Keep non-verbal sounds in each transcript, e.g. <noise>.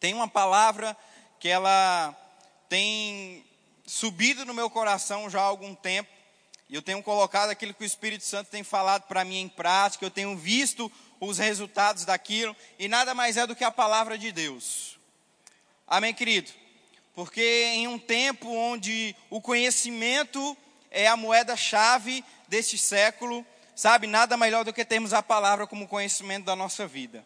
Tem uma palavra que ela tem subido no meu coração já há algum tempo, e eu tenho colocado aquilo que o Espírito Santo tem falado para mim em prática, eu tenho visto os resultados daquilo, e nada mais é do que a palavra de Deus. Amém, querido? Porque em um tempo onde o conhecimento é a moeda-chave deste século, sabe, nada melhor do que termos a palavra como conhecimento da nossa vida.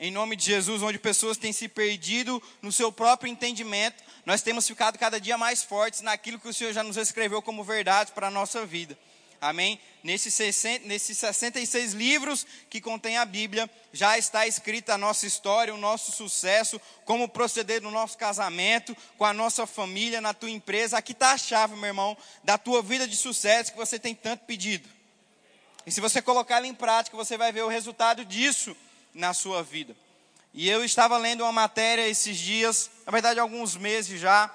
Em nome de Jesus, onde pessoas têm se perdido no seu próprio entendimento, nós temos ficado cada dia mais fortes naquilo que o Senhor já nos escreveu como verdade para a nossa vida. Amém? Nesses, 60, nesses 66 livros que contém a Bíblia, já está escrita a nossa história, o nosso sucesso, como proceder no nosso casamento, com a nossa família, na tua empresa. Aqui está a chave, meu irmão, da tua vida de sucesso que você tem tanto pedido. E se você colocar ela em prática, você vai ver o resultado disso na sua vida. E eu estava lendo uma matéria esses dias, na verdade, alguns meses já,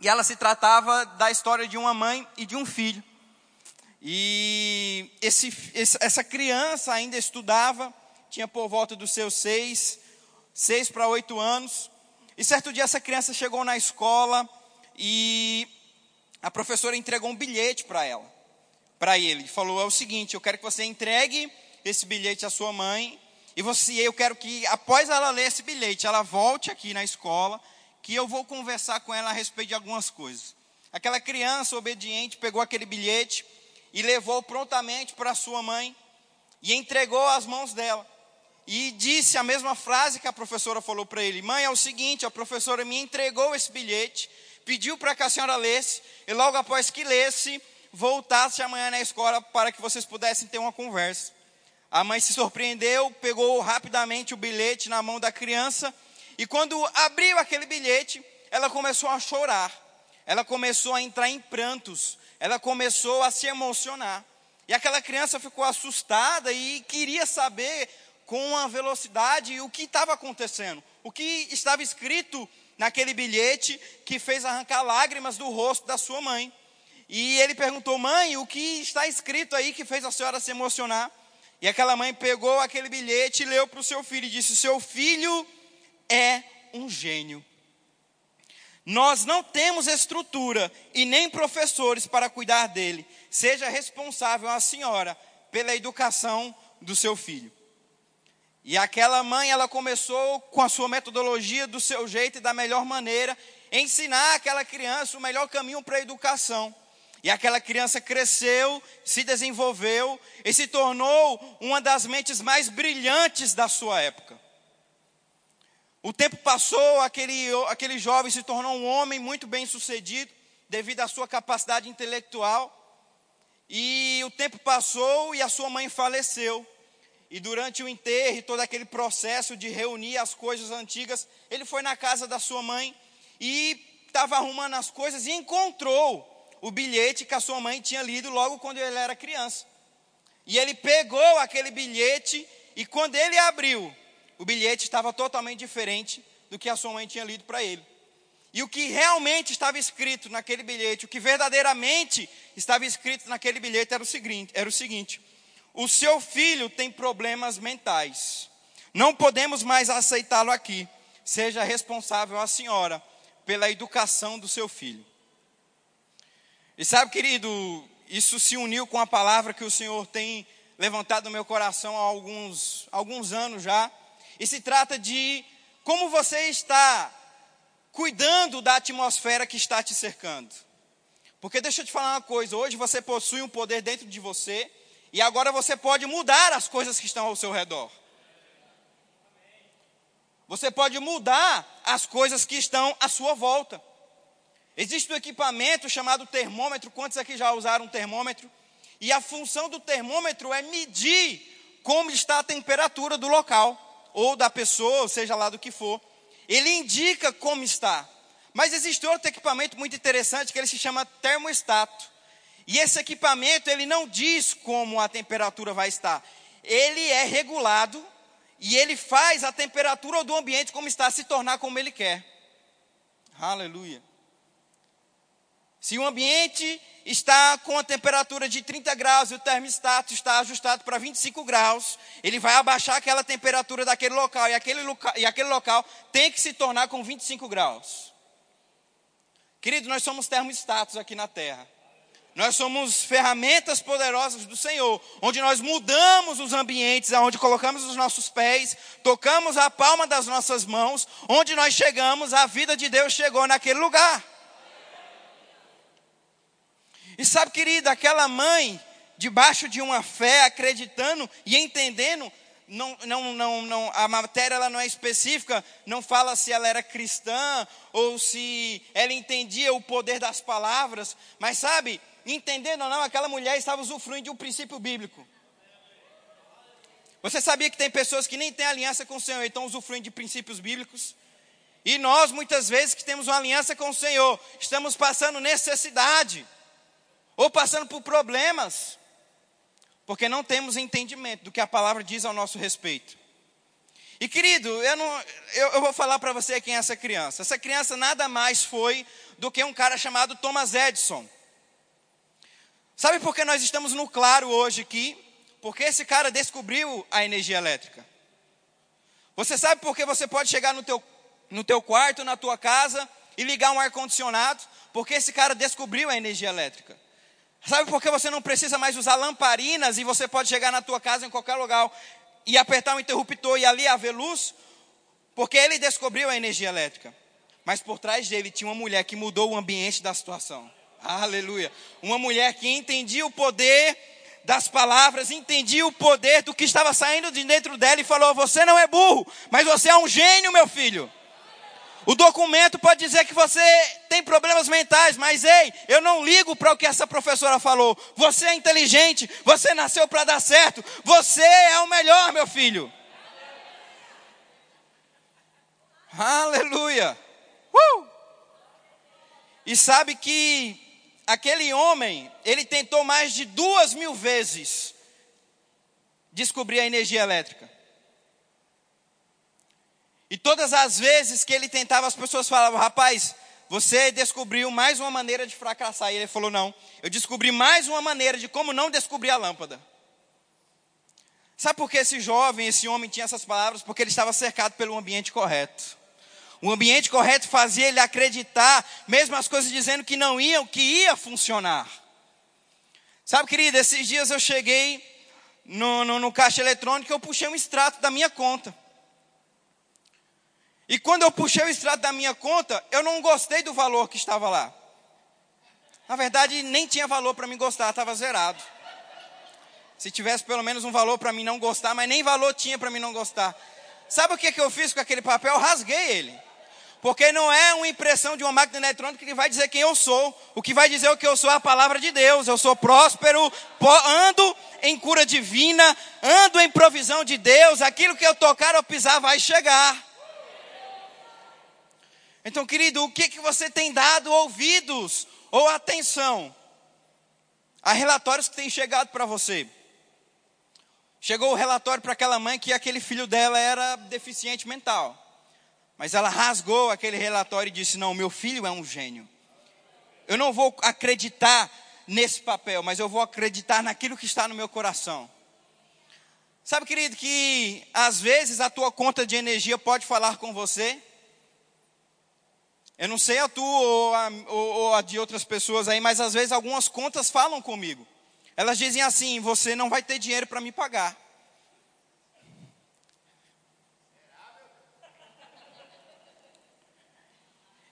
e ela se tratava da história de uma mãe e de um filho. E esse, essa criança ainda estudava, tinha por volta dos seus seis, seis para oito anos. E certo dia essa criança chegou na escola e a professora entregou um bilhete para ela, para ele. Falou: é o seguinte, eu quero que você entregue esse bilhete à sua mãe. E você, eu quero que após ela ler esse bilhete, ela volte aqui na escola, que eu vou conversar com ela a respeito de algumas coisas. Aquela criança obediente pegou aquele bilhete e levou prontamente para sua mãe e entregou às mãos dela. E disse a mesma frase que a professora falou para ele: Mãe, é o seguinte, a professora me entregou esse bilhete, pediu para que a senhora lesse, e logo após que lesse, voltasse amanhã na escola para que vocês pudessem ter uma conversa. A mãe se surpreendeu, pegou rapidamente o bilhete na mão da criança, e quando abriu aquele bilhete, ela começou a chorar, ela começou a entrar em prantos, ela começou a se emocionar. E aquela criança ficou assustada e queria saber com uma velocidade o que estava acontecendo, o que estava escrito naquele bilhete que fez arrancar lágrimas do rosto da sua mãe. E ele perguntou: Mãe, o que está escrito aí que fez a senhora se emocionar? E aquela mãe pegou aquele bilhete e leu para o seu filho e disse: Seu filho é um gênio. Nós não temos estrutura e nem professores para cuidar dele. Seja responsável a senhora pela educação do seu filho. E aquela mãe, ela começou com a sua metodologia, do seu jeito e da melhor maneira, ensinar aquela criança o melhor caminho para a educação. E aquela criança cresceu, se desenvolveu e se tornou uma das mentes mais brilhantes da sua época. O tempo passou, aquele, aquele jovem se tornou um homem muito bem sucedido, devido à sua capacidade intelectual. E o tempo passou e a sua mãe faleceu. E durante o enterro e todo aquele processo de reunir as coisas antigas, ele foi na casa da sua mãe e estava arrumando as coisas e encontrou o bilhete que a sua mãe tinha lido logo quando ele era criança. E ele pegou aquele bilhete e quando ele abriu, o bilhete estava totalmente diferente do que a sua mãe tinha lido para ele. E o que realmente estava escrito naquele bilhete, o que verdadeiramente estava escrito naquele bilhete era o seguinte: era o seguinte: o seu filho tem problemas mentais. Não podemos mais aceitá-lo aqui. Seja responsável a senhora pela educação do seu filho. E sabe, querido, isso se uniu com a palavra que o Senhor tem levantado no meu coração há alguns, alguns anos já, e se trata de como você está cuidando da atmosfera que está te cercando. Porque deixa eu te falar uma coisa: hoje você possui um poder dentro de você, e agora você pode mudar as coisas que estão ao seu redor. Você pode mudar as coisas que estão à sua volta. Existe um equipamento chamado termômetro. Quantos aqui já usaram um termômetro? E a função do termômetro é medir como está a temperatura do local ou da pessoa, ou seja lá do que for, ele indica como está. Mas existe outro equipamento muito interessante que ele se chama termostato. E esse equipamento ele não diz como a temperatura vai estar. Ele é regulado e ele faz a temperatura do ambiente como está se tornar como ele quer. Aleluia. Se o ambiente está com a temperatura de 30 graus e o termostato está ajustado para 25 graus, ele vai abaixar aquela temperatura daquele local e aquele, loca e aquele local tem que se tornar com 25 graus. Querido, nós somos termostatos aqui na Terra. Nós somos ferramentas poderosas do Senhor, onde nós mudamos os ambientes, onde colocamos os nossos pés, tocamos a palma das nossas mãos, onde nós chegamos, a vida de Deus chegou naquele lugar. E sabe, querida, aquela mãe, debaixo de uma fé, acreditando e entendendo, não, não, não, não, a matéria ela não é específica, não fala se ela era cristã ou se ela entendia o poder das palavras, mas sabe, entendendo ou não, aquela mulher estava usufruindo de um princípio bíblico. Você sabia que tem pessoas que nem têm aliança com o Senhor e estão usufruindo de princípios bíblicos? E nós, muitas vezes, que temos uma aliança com o Senhor, estamos passando necessidade ou passando por problemas, porque não temos entendimento do que a palavra diz ao nosso respeito. E querido, eu, não, eu, eu vou falar para você quem é essa criança. Essa criança nada mais foi do que um cara chamado Thomas Edison. Sabe por que nós estamos no claro hoje aqui? Porque esse cara descobriu a energia elétrica. Você sabe por que você pode chegar no teu, no teu quarto, na tua casa e ligar um ar-condicionado? Porque esse cara descobriu a energia elétrica. Sabe por que você não precisa mais usar lamparinas e você pode chegar na tua casa em qualquer lugar e apertar um interruptor e ali haver luz? Porque ele descobriu a energia elétrica. Mas por trás dele tinha uma mulher que mudou o ambiente da situação. Aleluia. Uma mulher que entendia o poder das palavras, entendia o poder do que estava saindo de dentro dela e falou: Você não é burro, mas você é um gênio, meu filho. O documento pode dizer que você tem problemas mentais, mas ei, eu não ligo para o que essa professora falou. Você é inteligente, você nasceu para dar certo, você é o melhor, meu filho. Aleluia. Uh! E sabe que aquele homem, ele tentou mais de duas mil vezes descobrir a energia elétrica. E todas as vezes que ele tentava, as pessoas falavam: rapaz, você descobriu mais uma maneira de fracassar. E ele falou: não, eu descobri mais uma maneira de como não descobrir a lâmpada. Sabe por que esse jovem, esse homem tinha essas palavras? Porque ele estava cercado pelo ambiente correto. O ambiente correto fazia ele acreditar, mesmo as coisas dizendo que não iam, que ia funcionar. Sabe, querida, esses dias eu cheguei no, no, no caixa eletrônico e eu puxei um extrato da minha conta. E quando eu puxei o extrato da minha conta, eu não gostei do valor que estava lá. Na verdade, nem tinha valor para mim gostar, estava zerado. Se tivesse pelo menos um valor para mim não gostar, mas nem valor tinha para mim não gostar. Sabe o que, que eu fiz com aquele papel? Eu rasguei ele. Porque não é uma impressão de uma máquina eletrônica que vai dizer quem eu sou. O que vai dizer o que eu sou é a palavra de Deus. Eu sou próspero, ando em cura divina, ando em provisão de Deus. Aquilo que eu tocar ou pisar vai chegar. Então, querido, o que, que você tem dado ouvidos ou atenção a relatórios que têm chegado para você? Chegou o relatório para aquela mãe que aquele filho dela era deficiente mental. Mas ela rasgou aquele relatório e disse: Não, meu filho é um gênio. Eu não vou acreditar nesse papel, mas eu vou acreditar naquilo que está no meu coração. Sabe, querido, que às vezes a tua conta de energia pode falar com você, eu não sei a tua ou a, ou, ou a de outras pessoas aí, mas às vezes algumas contas falam comigo. Elas dizem assim: você não vai ter dinheiro para me pagar.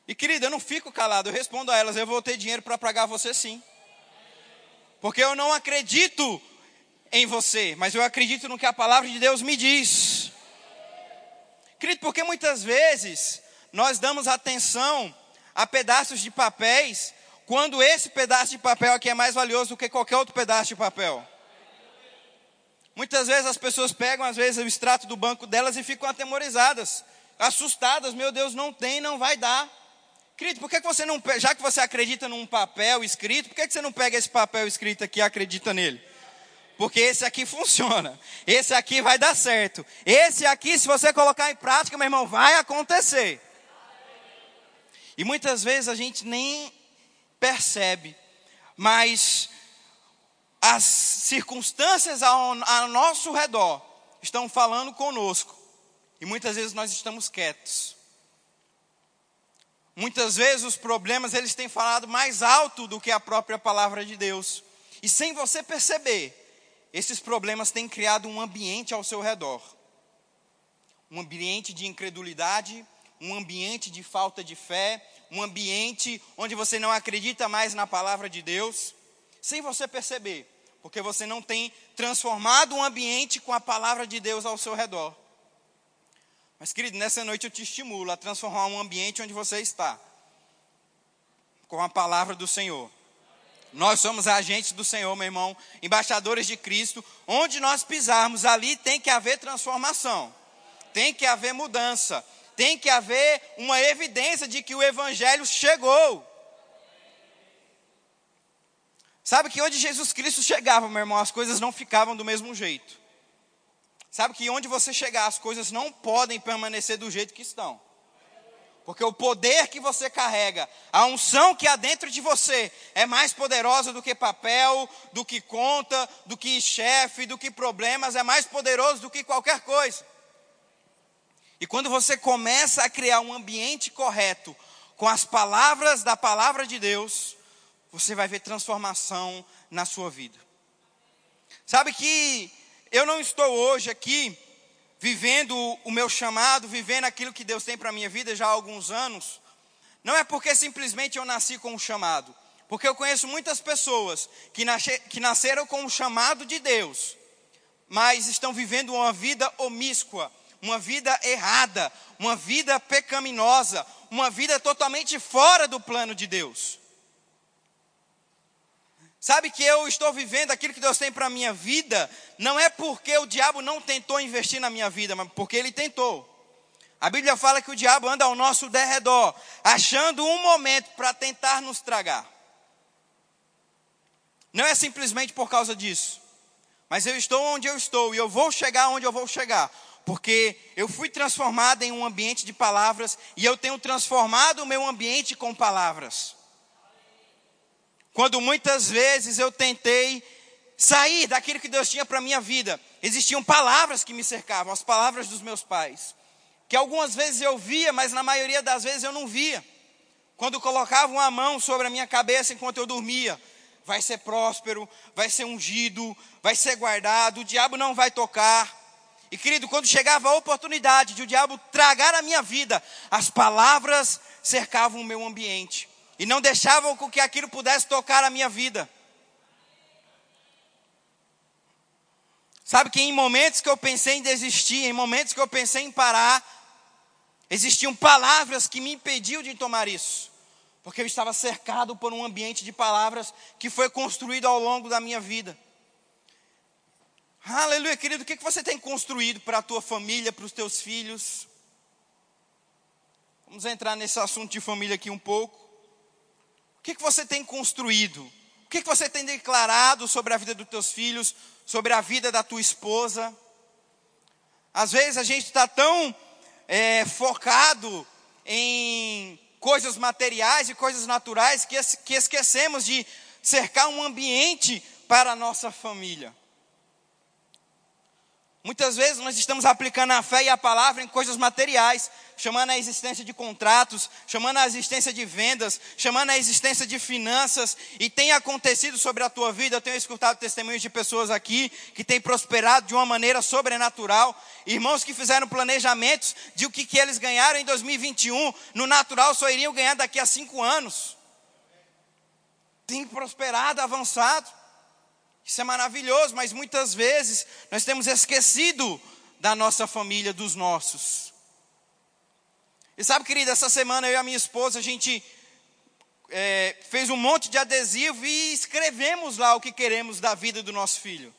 E querida, eu não fico calado, eu respondo a elas: eu vou ter dinheiro para pagar você sim. Porque eu não acredito em você, mas eu acredito no que a palavra de Deus me diz. Querido, porque muitas vezes nós damos atenção a pedaços de papéis, quando esse pedaço de papel aqui é mais valioso do que qualquer outro pedaço de papel. Muitas vezes as pessoas pegam, às vezes, o extrato do banco delas e ficam atemorizadas, assustadas, meu Deus, não tem, não vai dar. Querido, por que você não, já que você acredita num papel escrito, por que você não pega esse papel escrito aqui e acredita nele? Porque esse aqui funciona, esse aqui vai dar certo, esse aqui, se você colocar em prática, meu irmão, vai acontecer. E muitas vezes a gente nem percebe, mas as circunstâncias ao, ao nosso redor estão falando conosco e muitas vezes nós estamos quietos. Muitas vezes os problemas eles têm falado mais alto do que a própria palavra de Deus. E sem você perceber, esses problemas têm criado um ambiente ao seu redor. Um ambiente de incredulidade, um ambiente de falta de fé, um ambiente onde você não acredita mais na palavra de Deus, sem você perceber, porque você não tem transformado o ambiente com a palavra de Deus ao seu redor. Mas, querido, nessa noite eu te estimulo a transformar um ambiente onde você está, com a palavra do Senhor. Nós somos agentes do Senhor, meu irmão, embaixadores de Cristo. Onde nós pisarmos, ali tem que haver transformação, tem que haver mudança, tem que haver uma evidência de que o Evangelho chegou. Sabe que onde Jesus Cristo chegava, meu irmão, as coisas não ficavam do mesmo jeito. Sabe que onde você chegar, as coisas não podem permanecer do jeito que estão. Porque o poder que você carrega, a unção que há dentro de você, é mais poderosa do que papel, do que conta, do que chefe, do que problemas, é mais poderoso do que qualquer coisa. E quando você começa a criar um ambiente correto, com as palavras da palavra de Deus, você vai ver transformação na sua vida. Sabe que eu não estou hoje aqui vivendo o meu chamado, vivendo aquilo que Deus tem para a minha vida já há alguns anos, não é porque simplesmente eu nasci com um chamado, porque eu conheço muitas pessoas que, nasce, que nasceram com um chamado de Deus, mas estão vivendo uma vida omíscua, uma vida errada, uma vida pecaminosa, uma vida totalmente fora do plano de Deus. Sabe que eu estou vivendo aquilo que Deus tem para a minha vida, não é porque o diabo não tentou investir na minha vida, mas porque ele tentou. A Bíblia fala que o diabo anda ao nosso derredor, achando um momento para tentar nos tragar. Não é simplesmente por causa disso, mas eu estou onde eu estou e eu vou chegar onde eu vou chegar, porque eu fui transformado em um ambiente de palavras e eu tenho transformado o meu ambiente com palavras. Quando muitas vezes eu tentei sair daquilo que Deus tinha para minha vida, existiam palavras que me cercavam, as palavras dos meus pais, que algumas vezes eu via, mas na maioria das vezes eu não via. Quando colocavam a mão sobre a minha cabeça enquanto eu dormia, vai ser próspero, vai ser ungido, vai ser guardado, o diabo não vai tocar. E querido, quando chegava a oportunidade de o diabo tragar a minha vida, as palavras cercavam o meu ambiente e não deixavam com que aquilo pudesse tocar a minha vida. Sabe que em momentos que eu pensei em desistir, em momentos que eu pensei em parar, existiam palavras que me impediam de tomar isso. Porque eu estava cercado por um ambiente de palavras que foi construído ao longo da minha vida. Aleluia, querido, o que você tem construído para a tua família, para os teus filhos? Vamos entrar nesse assunto de família aqui um pouco. O que, você tem construído? O que, que você tem declarado sobre a vida dos teus filhos, sobre a vida da tua esposa? Às vezes a gente está tão é, focado em coisas materiais e coisas naturais que, que esquecemos de cercar um ambiente para a nossa família. Muitas vezes nós estamos aplicando a fé e a palavra em coisas materiais, chamando a existência de contratos, chamando a existência de vendas, chamando a existência de finanças, e tem acontecido sobre a tua vida. Eu tenho escutado testemunhos de pessoas aqui que têm prosperado de uma maneira sobrenatural, irmãos que fizeram planejamentos de o que, que eles ganharam em 2021, no natural só iriam ganhar daqui a cinco anos. Tem prosperado, avançado. Isso é maravilhoso, mas muitas vezes nós temos esquecido da nossa família, dos nossos. E sabe, querida, essa semana eu e a minha esposa, a gente é, fez um monte de adesivo e escrevemos lá o que queremos da vida do nosso filho.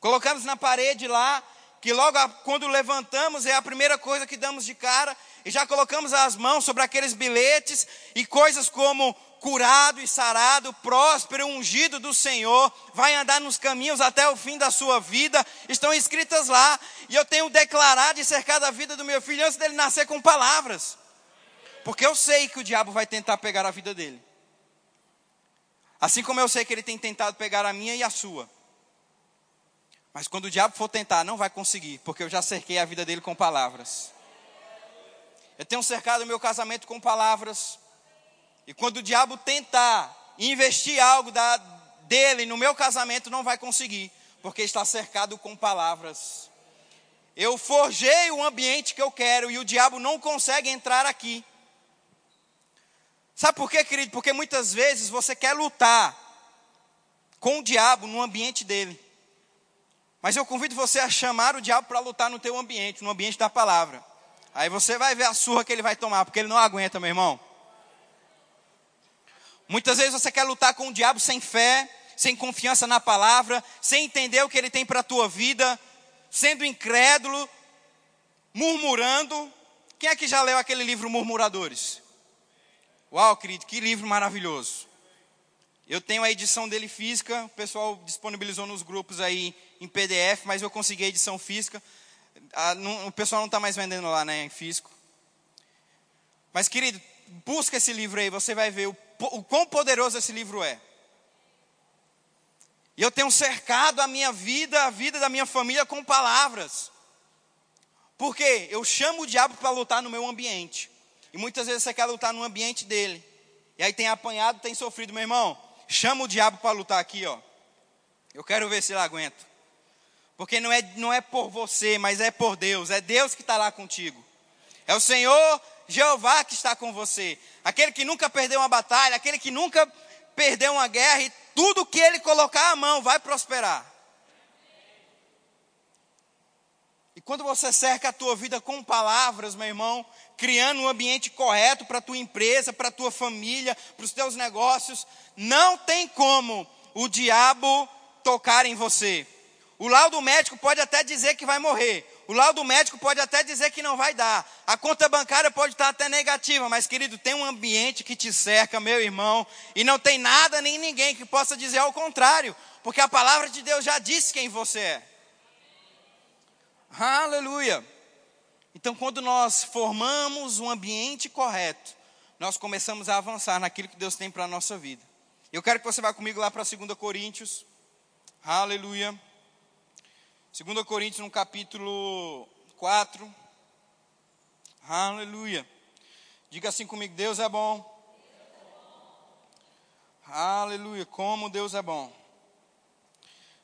Colocamos na parede lá, que logo quando levantamos é a primeira coisa que damos de cara, e já colocamos as mãos sobre aqueles bilhetes e coisas como curado e sarado, próspero, ungido do Senhor, vai andar nos caminhos até o fim da sua vida, estão escritas lá, e eu tenho declarado e cercado a vida do meu filho antes dele nascer com palavras, porque eu sei que o diabo vai tentar pegar a vida dele. Assim como eu sei que ele tem tentado pegar a minha e a sua. Mas quando o diabo for tentar, não vai conseguir, porque eu já cerquei a vida dele com palavras. Eu tenho cercado o meu casamento com palavras. E quando o diabo tentar investir algo da, dele no meu casamento, não vai conseguir, porque está cercado com palavras. Eu forjei o ambiente que eu quero e o diabo não consegue entrar aqui. Sabe por quê, querido? Porque muitas vezes você quer lutar com o diabo no ambiente dele. Mas eu convido você a chamar o diabo para lutar no teu ambiente, no ambiente da palavra. Aí você vai ver a surra que ele vai tomar, porque ele não aguenta, meu irmão. Muitas vezes você quer lutar com o diabo sem fé, sem confiança na palavra, sem entender o que ele tem para a tua vida, sendo incrédulo, murmurando. Quem é que já leu aquele livro Murmuradores? Uau, querido, que livro maravilhoso. Eu tenho a edição dele física, o pessoal disponibilizou nos grupos aí em PDF, mas eu consegui a edição física. Ah, não, o pessoal não está mais vendendo lá, né, em físico. Mas, querido, busca esse livro aí, você vai ver o, o quão poderoso esse livro é. E eu tenho cercado a minha vida, a vida da minha família com palavras. Porque eu chamo o diabo para lutar no meu ambiente. E muitas vezes você quer lutar no ambiente dele. E aí tem apanhado, tem sofrido, meu irmão. Chama o diabo para lutar aqui, ó. Eu quero ver se ele aguenta. Porque não é, não é por você, mas é por Deus. É Deus que está lá contigo. É o Senhor Jeová que está com você. Aquele que nunca perdeu uma batalha, aquele que nunca perdeu uma guerra e tudo que ele colocar a mão vai prosperar. E quando você cerca a tua vida com palavras, meu irmão, criando um ambiente correto para a tua empresa, para a tua família, para os teus negócios, não tem como o diabo tocar em você. O laudo médico pode até dizer que vai morrer. O laudo médico pode até dizer que não vai dar. A conta bancária pode estar até negativa, mas querido, tem um ambiente que te cerca, meu irmão, e não tem nada nem ninguém que possa dizer ao contrário, porque a palavra de Deus já disse quem você é. Aleluia. Então, quando nós formamos um ambiente correto, nós começamos a avançar naquilo que Deus tem para a nossa vida. Eu quero que você vá comigo lá para 2 Coríntios. Aleluia. 2 Coríntios, no capítulo 4. Aleluia. Diga assim comigo: Deus é bom. Aleluia. Como Deus é bom.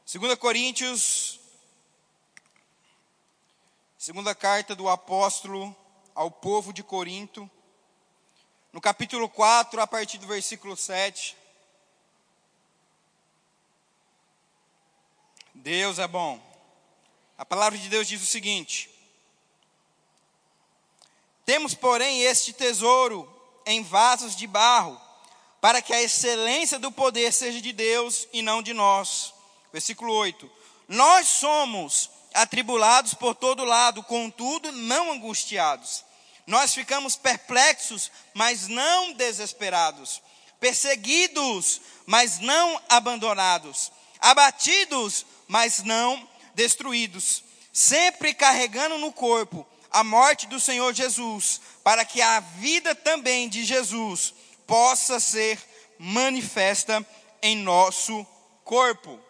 2 Coríntios, segunda carta do apóstolo ao povo de Corinto, no capítulo 4, a partir do versículo 7. Deus é bom. A palavra de Deus diz o seguinte: Temos, porém, este tesouro em vasos de barro, para que a excelência do poder seja de Deus e não de nós. Versículo 8: Nós somos atribulados por todo lado, contudo não angustiados. Nós ficamos perplexos, mas não desesperados. Perseguidos, mas não abandonados. Abatidos, mas não destruídos, sempre carregando no corpo a morte do Senhor Jesus, para que a vida também de Jesus possa ser manifesta em nosso corpo.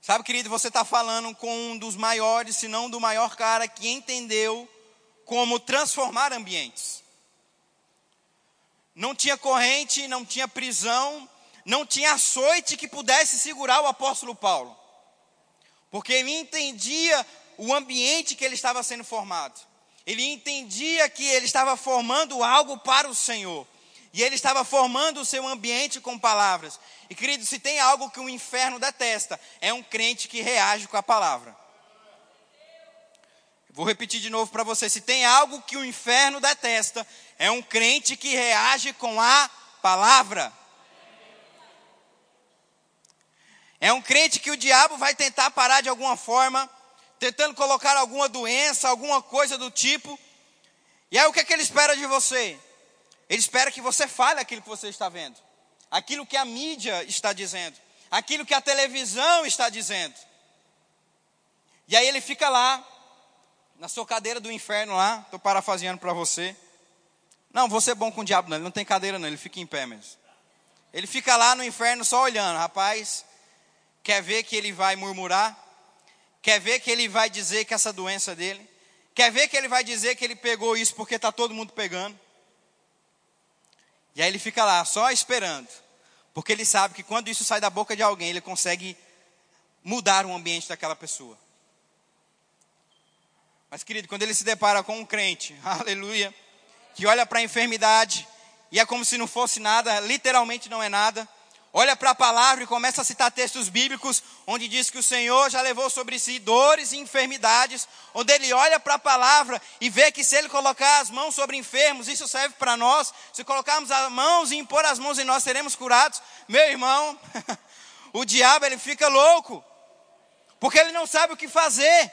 Sabe, querido, você está falando com um dos maiores, se não do maior cara que entendeu como transformar ambientes. Não tinha corrente, não tinha prisão, não tinha açoite que pudesse segurar o apóstolo Paulo porque ele entendia o ambiente que ele estava sendo formado. Ele entendia que ele estava formando algo para o Senhor. E ele estava formando o seu ambiente com palavras. E querido, se tem algo que o inferno detesta, é um crente que reage com a palavra. Vou repetir de novo para você: se tem algo que o inferno detesta, é um crente que reage com a palavra. É um crente que o diabo vai tentar parar de alguma forma, tentando colocar alguma doença, alguma coisa do tipo. E aí o que, é que ele espera de você? Ele espera que você fale aquilo que você está vendo, aquilo que a mídia está dizendo, aquilo que a televisão está dizendo. E aí ele fica lá, na sua cadeira do inferno lá, estou parafraseando para você. Não, você é bom com o diabo, não, ele não tem cadeira não, ele fica em pé mesmo. Ele fica lá no inferno só olhando, rapaz. Quer ver que ele vai murmurar? Quer ver que ele vai dizer que essa doença é dele? Quer ver que ele vai dizer que ele pegou isso porque está todo mundo pegando? E aí ele fica lá só esperando, porque ele sabe que quando isso sai da boca de alguém, ele consegue mudar o ambiente daquela pessoa. Mas, querido, quando ele se depara com um crente, <laughs> aleluia, que olha para a enfermidade e é como se não fosse nada, literalmente não é nada, olha para a palavra e começa a citar textos bíblicos, onde diz que o Senhor já levou sobre si dores e enfermidades, onde ele olha para a palavra e vê que se ele colocar as mãos sobre enfermos, isso serve para nós, se colocarmos as mãos e impor as mãos em nós, seremos curados. Meu irmão, <laughs> o diabo ele fica louco, porque ele não sabe o que fazer.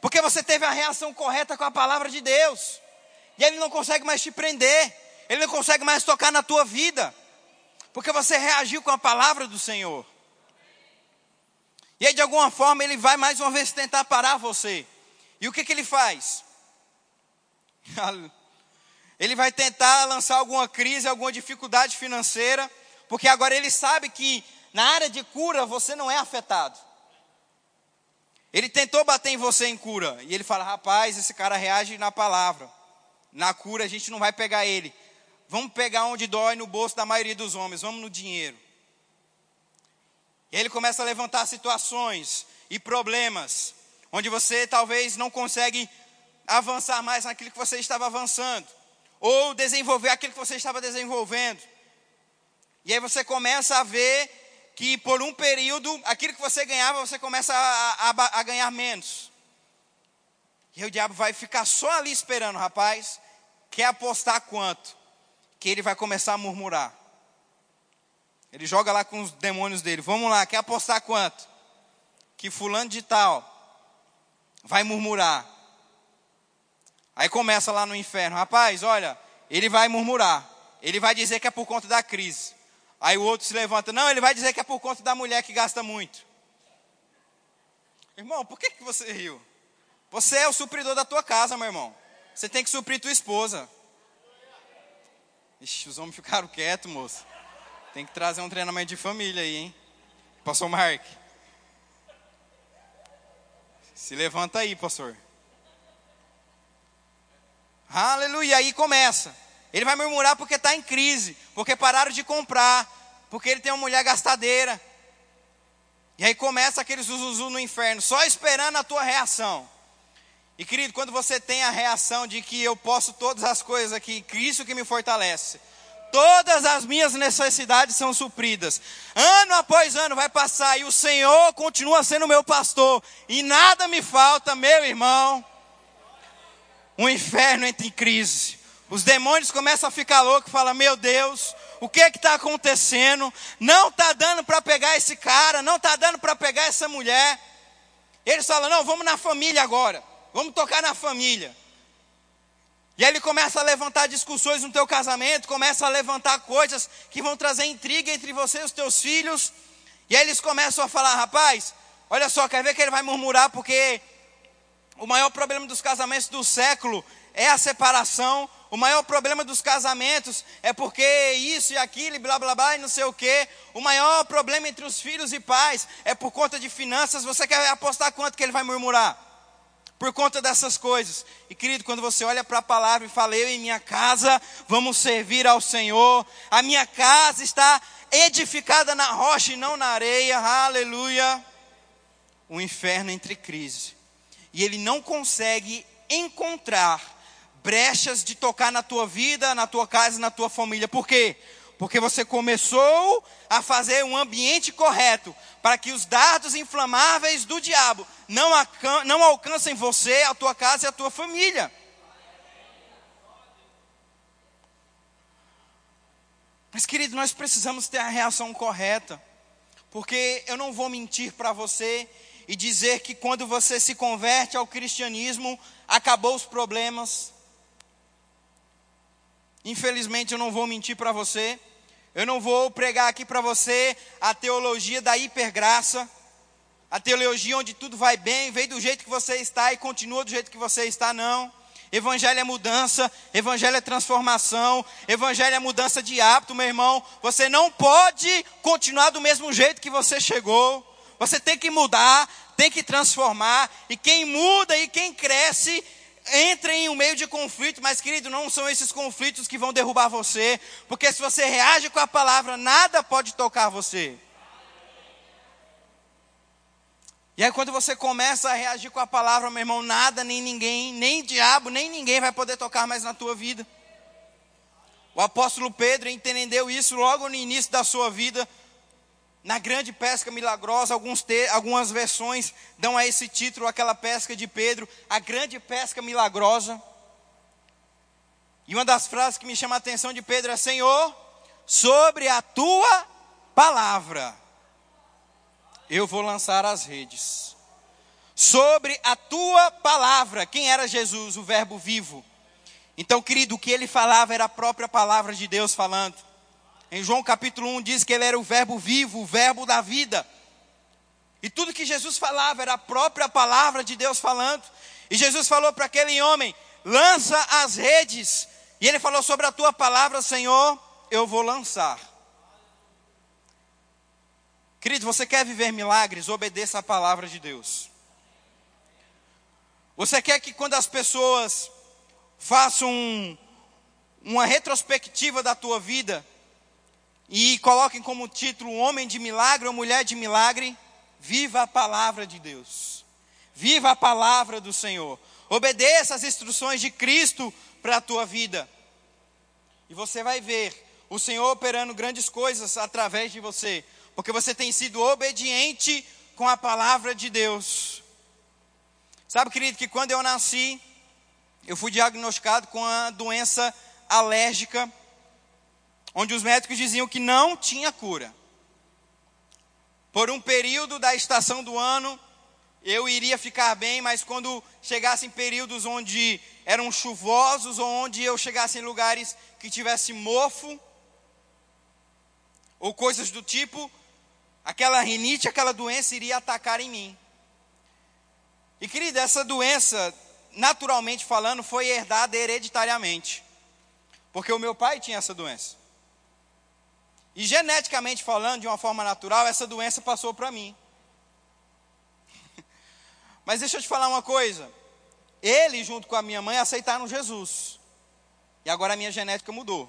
Porque você teve a reação correta com a palavra de Deus. E ele não consegue mais te prender. Ele não consegue mais tocar na tua vida. Porque você reagiu com a palavra do Senhor. E aí, de alguma forma, ele vai mais uma vez tentar parar você. E o que, que ele faz? <laughs> Ele vai tentar lançar alguma crise, alguma dificuldade financeira, porque agora ele sabe que na área de cura você não é afetado. Ele tentou bater em você em cura. E ele fala: rapaz, esse cara reage na palavra. Na cura a gente não vai pegar ele. Vamos pegar onde dói no bolso da maioria dos homens, vamos no dinheiro. E aí ele começa a levantar situações e problemas, onde você talvez não consegue avançar mais naquilo que você estava avançando, ou desenvolver aquilo que você estava desenvolvendo. E aí você começa a ver que por um período, aquilo que você ganhava, você começa a, a, a ganhar menos. E o diabo vai ficar só ali esperando, rapaz, quer apostar quanto? Que ele vai começar a murmurar. Ele joga lá com os demônios dele, vamos lá, quer apostar quanto? Que fulano de tal vai murmurar. Aí começa lá no inferno, rapaz, olha, ele vai murmurar, ele vai dizer que é por conta da crise. Aí o outro se levanta, não, ele vai dizer que é por conta da mulher que gasta muito. Irmão, por que, que você riu? Você é o supridor da tua casa, meu irmão. Você tem que suprir tua esposa. Ixi, os homens ficaram quietos, moço. Tem que trazer um treinamento de família aí, hein? Pastor Mark. Se levanta aí, pastor. Aleluia. Aí começa. Ele vai murmurar porque está em crise, porque pararam de comprar, porque ele tem uma mulher gastadeira. E aí começa aquele zuzuzu no inferno, só esperando a tua reação. E querido, quando você tem a reação de que eu posso todas as coisas aqui, Cristo que me fortalece, todas as minhas necessidades são supridas. Ano após ano vai passar e o Senhor continua sendo meu pastor e nada me falta, meu irmão. O inferno entra em crise. Os demônios começam a ficar loucos, falam: Meu Deus, o que é que está acontecendo? Não está dando para pegar esse cara, não está dando para pegar essa mulher. Eles falam: Não, vamos na família agora, vamos tocar na família. E aí ele começa a levantar discussões no teu casamento, começa a levantar coisas que vão trazer intriga entre você e os teus filhos. E aí eles começam a falar: Rapaz, olha só, quer ver que ele vai murmurar porque o maior problema dos casamentos do século é a separação. O maior problema dos casamentos é porque isso e aquilo, e blá blá blá, e não sei o quê. O maior problema entre os filhos e pais é por conta de finanças. Você quer apostar quanto que ele vai murmurar? Por conta dessas coisas. E querido, quando você olha para a palavra e fala, eu em minha casa vamos servir ao Senhor, a minha casa está edificada na rocha e não na areia, aleluia. O inferno entre crise. E ele não consegue encontrar brechas de tocar na tua vida, na tua casa, na tua família. Por quê? Porque você começou a fazer um ambiente correto para que os dardos inflamáveis do diabo não, não alcancem você, a tua casa e a tua família. Mas, querido, nós precisamos ter a reação correta, porque eu não vou mentir para você e dizer que quando você se converte ao cristianismo, acabou os problemas, Infelizmente eu não vou mentir para você. Eu não vou pregar aqui para você a teologia da hipergraça. A teologia onde tudo vai bem, veio do jeito que você está e continua do jeito que você está, não. Evangelho é mudança, evangelho é transformação, evangelho é mudança de hábito, meu irmão. Você não pode continuar do mesmo jeito que você chegou. Você tem que mudar, tem que transformar. E quem muda e quem cresce entra em um meio de conflito, mas querido, não são esses conflitos que vão derrubar você, porque se você reage com a palavra, nada pode tocar você. E aí, quando você começa a reagir com a palavra, meu irmão, nada, nem ninguém, nem diabo, nem ninguém vai poder tocar mais na tua vida. O apóstolo Pedro entendeu isso logo no início da sua vida, na grande pesca milagrosa. Te, algumas versões dão a esse título, aquela pesca de Pedro, a grande pesca milagrosa. E uma das frases que me chama a atenção de Pedro é: Senhor, sobre a tua palavra eu vou lançar as redes. Sobre a tua palavra, quem era Jesus? O Verbo vivo. Então, querido, o que ele falava era a própria palavra de Deus falando. Em João capítulo 1 diz que ele era o Verbo vivo, o Verbo da vida. E tudo que Jesus falava era a própria palavra de Deus falando. E Jesus falou para aquele homem: lança as redes. E ele falou sobre a tua palavra, Senhor, eu vou lançar. Querido, você quer viver milagres? Obedeça a palavra de Deus. Você quer que quando as pessoas façam um, uma retrospectiva da tua vida e coloquem como título homem de milagre ou mulher de milagre, viva a palavra de Deus. Viva a palavra do Senhor. Obedeça as instruções de Cristo para a tua vida. E você vai ver o Senhor operando grandes coisas através de você porque você tem sido obediente com a palavra de Deus. Sabe, querido, que quando eu nasci, eu fui diagnosticado com a doença alérgica, onde os médicos diziam que não tinha cura. Por um período da estação do ano, eu iria ficar bem, mas quando chegassem períodos onde eram chuvosos ou onde eu chegasse em lugares que tivesse mofo ou coisas do tipo, aquela rinite, aquela doença iria atacar em mim. E querida, essa doença, naturalmente falando, foi herdada hereditariamente. Porque o meu pai tinha essa doença. E geneticamente falando, de uma forma natural, essa doença passou para mim. <laughs> Mas deixa eu te falar uma coisa. Ele, junto com a minha mãe, aceitaram Jesus. E agora a minha genética mudou.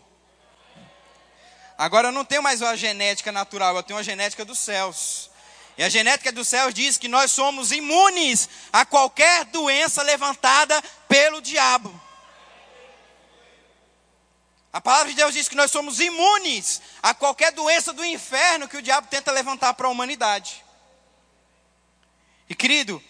Agora eu não tenho mais uma genética natural, eu tenho uma genética dos céus. E a genética dos céus diz que nós somos imunes a qualquer doença levantada pelo diabo. A palavra de Deus diz que nós somos imunes a qualquer doença do inferno que o diabo tenta levantar para a humanidade. E querido,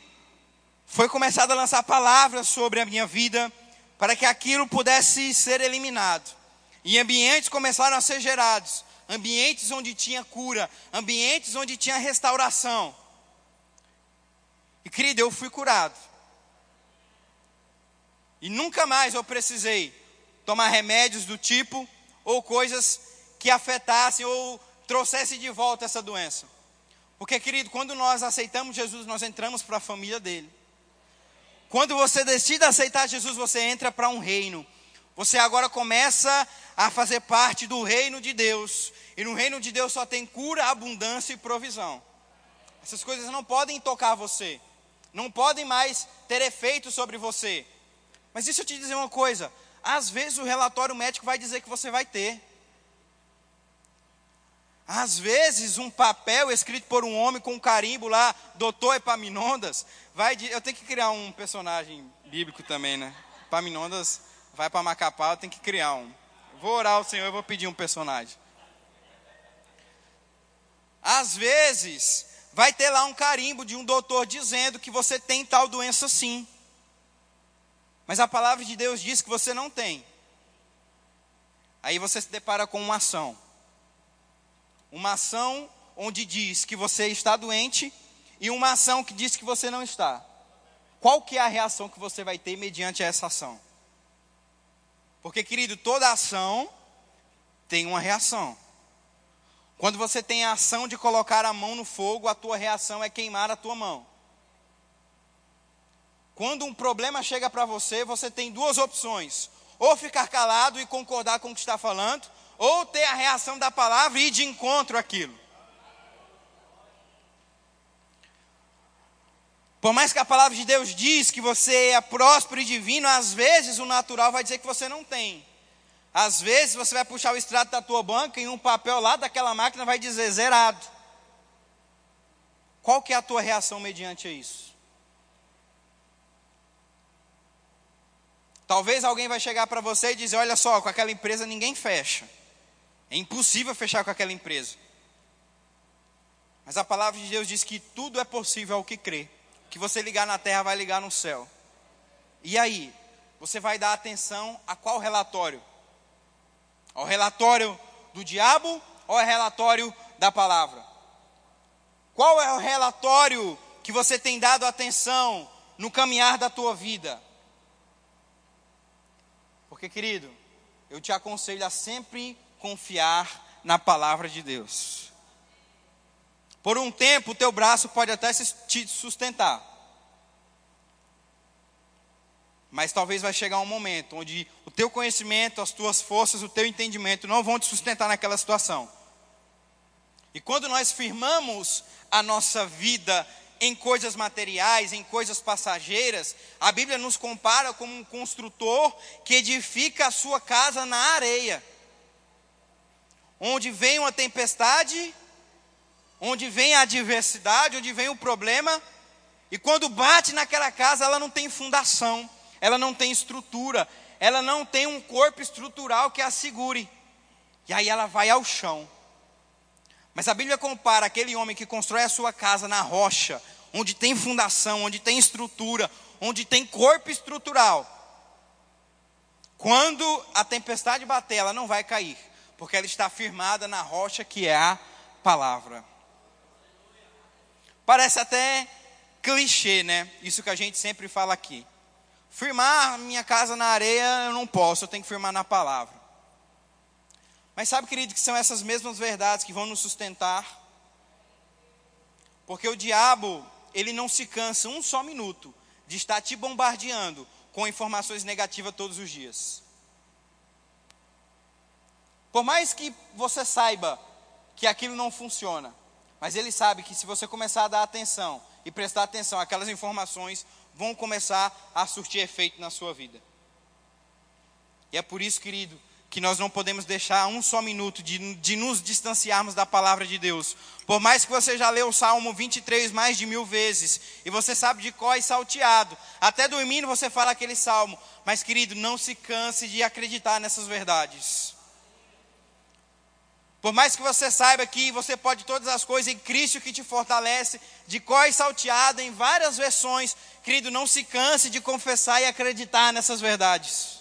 foi começado a lançar palavras sobre a minha vida para que aquilo pudesse ser eliminado. E ambientes começaram a ser gerados ambientes onde tinha cura, ambientes onde tinha restauração. E querido, eu fui curado. E nunca mais eu precisei tomar remédios do tipo ou coisas que afetassem ou trouxessem de volta essa doença. Porque, querido, quando nós aceitamos Jesus, nós entramos para a família dele. Quando você decide aceitar Jesus, você entra para um reino. Você agora começa a fazer parte do reino de Deus. E no reino de Deus só tem cura, abundância e provisão. Essas coisas não podem tocar você. Não podem mais ter efeito sobre você. Mas deixa eu te dizer uma coisa. Às vezes o relatório médico vai dizer que você vai ter. Às vezes um papel escrito por um homem com um carimbo lá, doutor Epaminondas, vai eu tenho que criar um personagem bíblico também, né? Epaminondas vai para Macapá, eu tenho que criar um. Vou orar ao Senhor, eu vou pedir um personagem. Às vezes, vai ter lá um carimbo de um doutor dizendo que você tem tal doença sim. Mas a palavra de Deus diz que você não tem. Aí você se depara com uma ação. Uma ação onde diz que você está doente e uma ação que diz que você não está. Qual que é a reação que você vai ter mediante essa ação? Porque, querido, toda ação tem uma reação. Quando você tem a ação de colocar a mão no fogo, a tua reação é queimar a tua mão. Quando um problema chega para você, você tem duas opções: ou ficar calado e concordar com o que está falando, ou ter a reação da palavra e ir de encontro àquilo. Por mais que a palavra de Deus diz que você é próspero e divino, às vezes o natural vai dizer que você não tem. Às vezes você vai puxar o extrato da tua banca e um papel lá daquela máquina vai dizer zerado. Qual que é a tua reação mediante isso? Talvez alguém vai chegar para você e dizer: "Olha só, com aquela empresa ninguém fecha. É impossível fechar com aquela empresa." Mas a palavra de Deus diz que tudo é possível ao que crê que você ligar na terra vai ligar no céu. E aí, você vai dar atenção a qual relatório? Ao relatório do diabo ou ao relatório da palavra? Qual é o relatório que você tem dado atenção no caminhar da tua vida? Porque, querido, eu te aconselho a sempre confiar na palavra de Deus. Por um tempo, o teu braço pode até te sustentar. Mas talvez vai chegar um momento onde o teu conhecimento, as tuas forças, o teu entendimento não vão te sustentar naquela situação. E quando nós firmamos a nossa vida em coisas materiais, em coisas passageiras, a Bíblia nos compara como um construtor que edifica a sua casa na areia. Onde vem uma tempestade, onde vem a adversidade, onde vem o problema, e quando bate naquela casa, ela não tem fundação, ela não tem estrutura, ela não tem um corpo estrutural que a segure. E aí ela vai ao chão. Mas a Bíblia compara aquele homem que constrói a sua casa na rocha, onde tem fundação, onde tem estrutura, onde tem corpo estrutural. Quando a tempestade bater, ela não vai cair, porque ela está firmada na rocha que é a palavra. Parece até clichê, né? Isso que a gente sempre fala aqui. Firmar minha casa na areia eu não posso, eu tenho que firmar na palavra. Mas sabe, querido, que são essas mesmas verdades que vão nos sustentar? Porque o diabo, ele não se cansa um só minuto de estar te bombardeando com informações negativas todos os dias. Por mais que você saiba que aquilo não funciona, mas ele sabe que se você começar a dar atenção e prestar atenção, aquelas informações vão começar a surtir efeito na sua vida. E é por isso, querido, que nós não podemos deixar um só minuto de, de nos distanciarmos da palavra de Deus. Por mais que você já leu o Salmo 23 mais de mil vezes, e você sabe de có e salteado, até dormindo você fala aquele salmo, mas querido, não se canse de acreditar nessas verdades. Por mais que você saiba que você pode todas as coisas em Cristo que te fortalece, de cor salteada em várias versões, querido, não se canse de confessar e acreditar nessas verdades.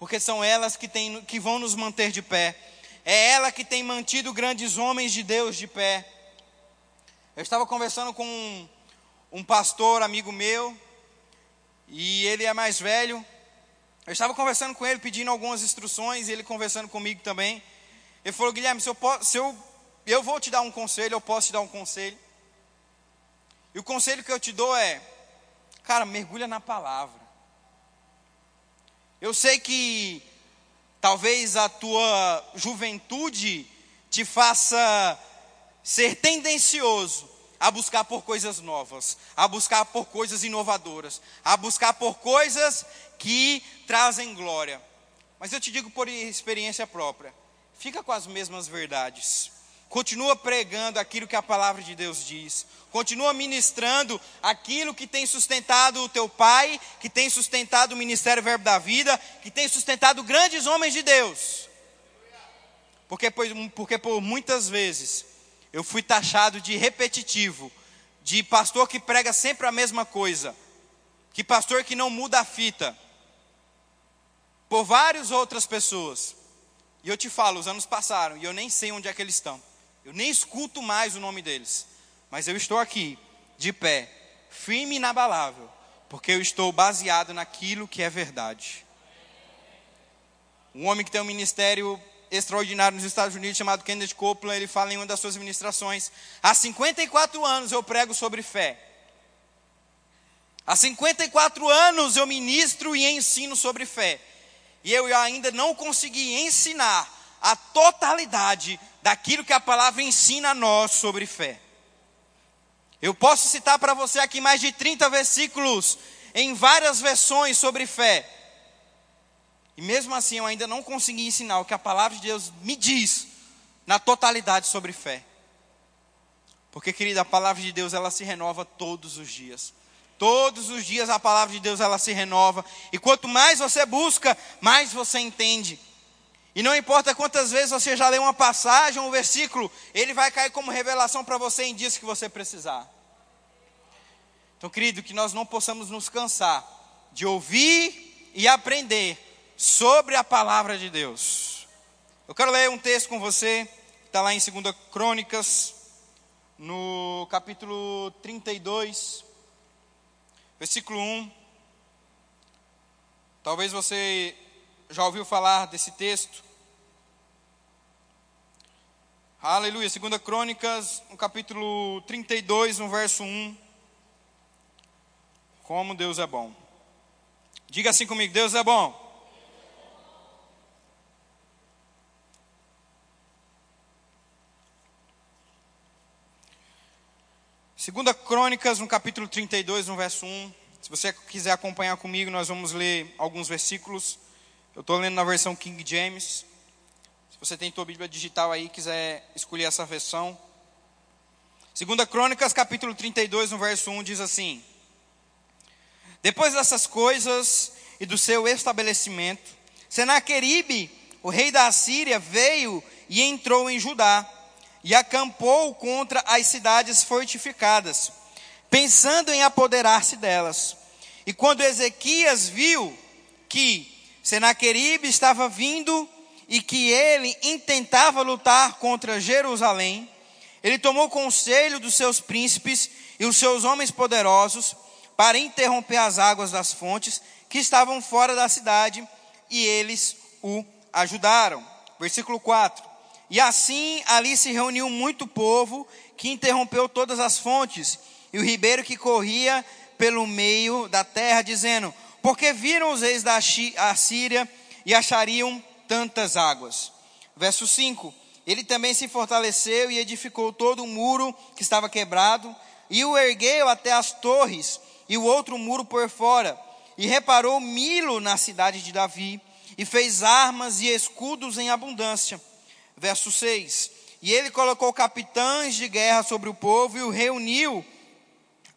Porque são elas que, tem, que vão nos manter de pé. É ela que tem mantido grandes homens de Deus de pé. Eu estava conversando com um, um pastor, amigo meu, e ele é mais velho. Eu estava conversando com ele, pedindo algumas instruções, e ele conversando comigo também. Ele falou, Guilherme, se eu, posso, se eu, eu vou te dar um conselho, eu posso te dar um conselho. E o conselho que eu te dou é, cara, mergulha na palavra. Eu sei que talvez a tua juventude te faça ser tendencioso a buscar por coisas novas, a buscar por coisas inovadoras, a buscar por coisas que trazem glória. Mas eu te digo por experiência própria, fica com as mesmas verdades. Continua pregando aquilo que a palavra de Deus diz. Continua ministrando aquilo que tem sustentado o teu pai, que tem sustentado o ministério Verbo da Vida, que tem sustentado grandes homens de Deus. Porque, porque por muitas vezes eu fui taxado de repetitivo, de pastor que prega sempre a mesma coisa, que pastor que não muda a fita, por várias outras pessoas. E eu te falo, os anos passaram e eu nem sei onde é que eles estão. Eu nem escuto mais o nome deles. Mas eu estou aqui, de pé, firme e inabalável, porque eu estou baseado naquilo que é verdade. Um homem que tem um ministério extraordinário nos Estados Unidos, chamado Kenneth Copeland, ele fala em uma das suas ministrações: há 54 anos eu prego sobre fé. Há 54 anos eu ministro e ensino sobre fé. E eu ainda não consegui ensinar a totalidade daquilo que a palavra ensina a nós sobre fé. Eu posso citar para você aqui mais de 30 versículos em várias versões sobre fé. E mesmo assim eu ainda não consegui ensinar o que a palavra de Deus me diz na totalidade sobre fé. Porque, querida, a palavra de Deus ela se renova todos os dias. Todos os dias a palavra de Deus ela se renova. E quanto mais você busca, mais você entende. E não importa quantas vezes você já leu uma passagem, um versículo, ele vai cair como revelação para você em dias que você precisar. Então, querido, que nós não possamos nos cansar de ouvir e aprender sobre a palavra de Deus. Eu quero ler um texto com você, que está lá em 2 Crônicas, no capítulo 32, versículo 1. Talvez você já ouviu falar desse texto. Aleluia. Segunda Crônicas, no capítulo 32, no verso 1. Como Deus é bom. Diga assim comigo, Deus é bom. Segunda Crônicas, no capítulo 32, no verso 1. Se você quiser acompanhar comigo, nós vamos ler alguns versículos. Eu estou lendo na versão King James. Você tem tua Bíblia digital aí, quiser escolher essa versão. Segunda Crônicas, capítulo 32, no verso 1, diz assim: Depois dessas coisas e do seu estabelecimento, Senaqueribe, o rei da Assíria, veio e entrou em Judá e acampou contra as cidades fortificadas, pensando em apoderar-se delas. E quando Ezequias viu que Senaqueribe estava vindo e que ele intentava lutar contra Jerusalém, ele tomou conselho dos seus príncipes e os seus homens poderosos para interromper as águas das fontes que estavam fora da cidade, e eles o ajudaram. Versículo 4. E assim ali se reuniu muito povo que interrompeu todas as fontes e o ribeiro que corria pelo meio da terra, dizendo: Porque viram os reis da Assíria e achariam tantas águas. Verso 5: Ele também se fortaleceu e edificou todo o muro que estava quebrado, e o ergueu até as torres, e o outro muro por fora, e reparou Milo na cidade de Davi, e fez armas e escudos em abundância verso 6. E ele colocou capitães de guerra sobre o povo e o reuniu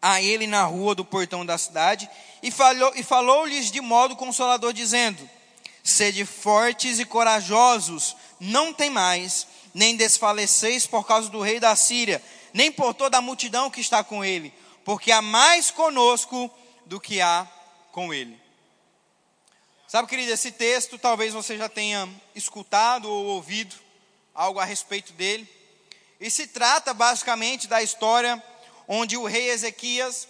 a ele na rua do portão da cidade e falou, e falou-lhes de modo consolador, dizendo: Sede fortes e corajosos, não tem mais, nem desfaleceis por causa do rei da Síria, nem por toda a multidão que está com ele, porque há mais conosco do que há com ele. Sabe, querido, esse texto talvez você já tenha escutado ou ouvido algo a respeito dele. E se trata basicamente da história onde o rei Ezequias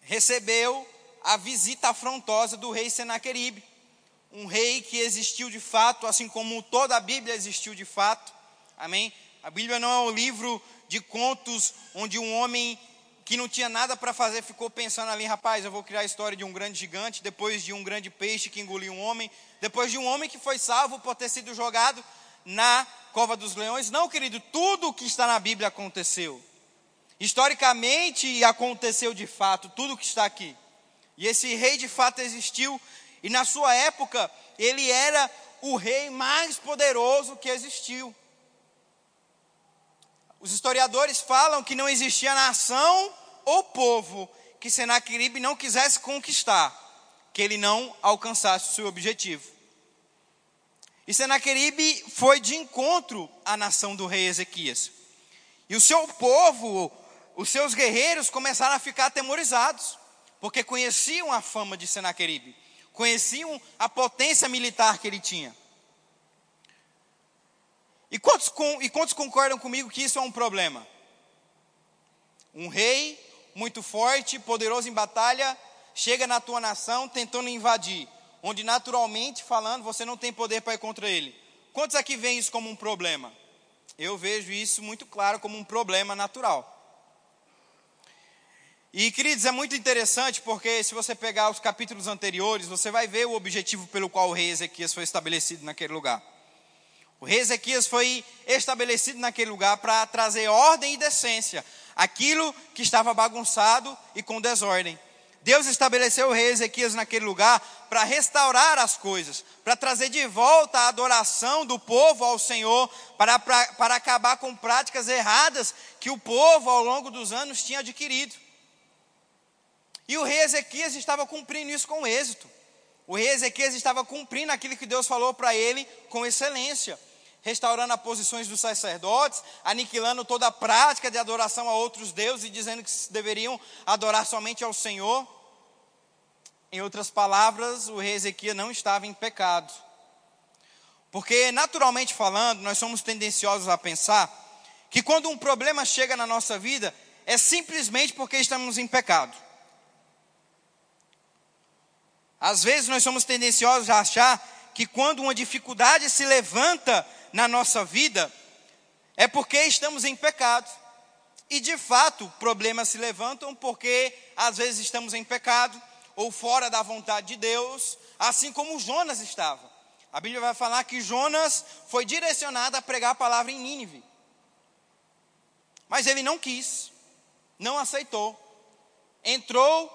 recebeu a visita afrontosa do rei Senaqueribe, um rei que existiu de fato, assim como toda a Bíblia existiu de fato. Amém? A Bíblia não é um livro de contos onde um homem que não tinha nada para fazer ficou pensando ali, rapaz, eu vou criar a história de um grande gigante, depois de um grande peixe que engoliu um homem, depois de um homem que foi salvo por ter sido jogado na cova dos leões. Não, querido, tudo o que está na Bíblia aconteceu. Historicamente aconteceu de fato, tudo o que está aqui. E esse rei de fato existiu, e na sua época ele era o rei mais poderoso que existiu. Os historiadores falam que não existia nação ou povo que Senaqueribe não quisesse conquistar, que ele não alcançasse o seu objetivo. E Senaqueribe foi de encontro à nação do rei Ezequias. E o seu povo, os seus guerreiros começaram a ficar atemorizados, porque conheciam a fama de Senaqueribe, conheciam a potência militar que ele tinha. E quantos, e quantos concordam comigo que isso é um problema? Um rei muito forte, poderoso em batalha, chega na tua nação tentando invadir onde naturalmente falando você não tem poder para ir contra ele. Quantos aqui veem isso como um problema? Eu vejo isso muito claro como um problema natural. E, queridos, é muito interessante porque se você pegar os capítulos anteriores, você vai ver o objetivo pelo qual o rei Ezequias foi estabelecido naquele lugar. O rei Ezequias foi estabelecido naquele lugar para trazer ordem e decência, aquilo que estava bagunçado e com desordem. Deus estabeleceu o rei Ezequias naquele lugar para restaurar as coisas, para trazer de volta a adoração do povo ao Senhor, para, para, para acabar com práticas erradas que o povo ao longo dos anos tinha adquirido. E o rei Ezequias estava cumprindo isso com êxito. O rei Ezequias estava cumprindo aquilo que Deus falou para ele com excelência, restaurando as posições dos sacerdotes, aniquilando toda a prática de adoração a outros deuses e dizendo que deveriam adorar somente ao Senhor. Em outras palavras, o rei Ezequias não estava em pecado. Porque, naturalmente falando, nós somos tendenciosos a pensar que quando um problema chega na nossa vida, é simplesmente porque estamos em pecado. Às vezes nós somos tendenciosos a achar que quando uma dificuldade se levanta na nossa vida, é porque estamos em pecado. E de fato, problemas se levantam porque às vezes estamos em pecado, ou fora da vontade de Deus, assim como Jonas estava. A Bíblia vai falar que Jonas foi direcionado a pregar a palavra em Nínive. Mas ele não quis, não aceitou, entrou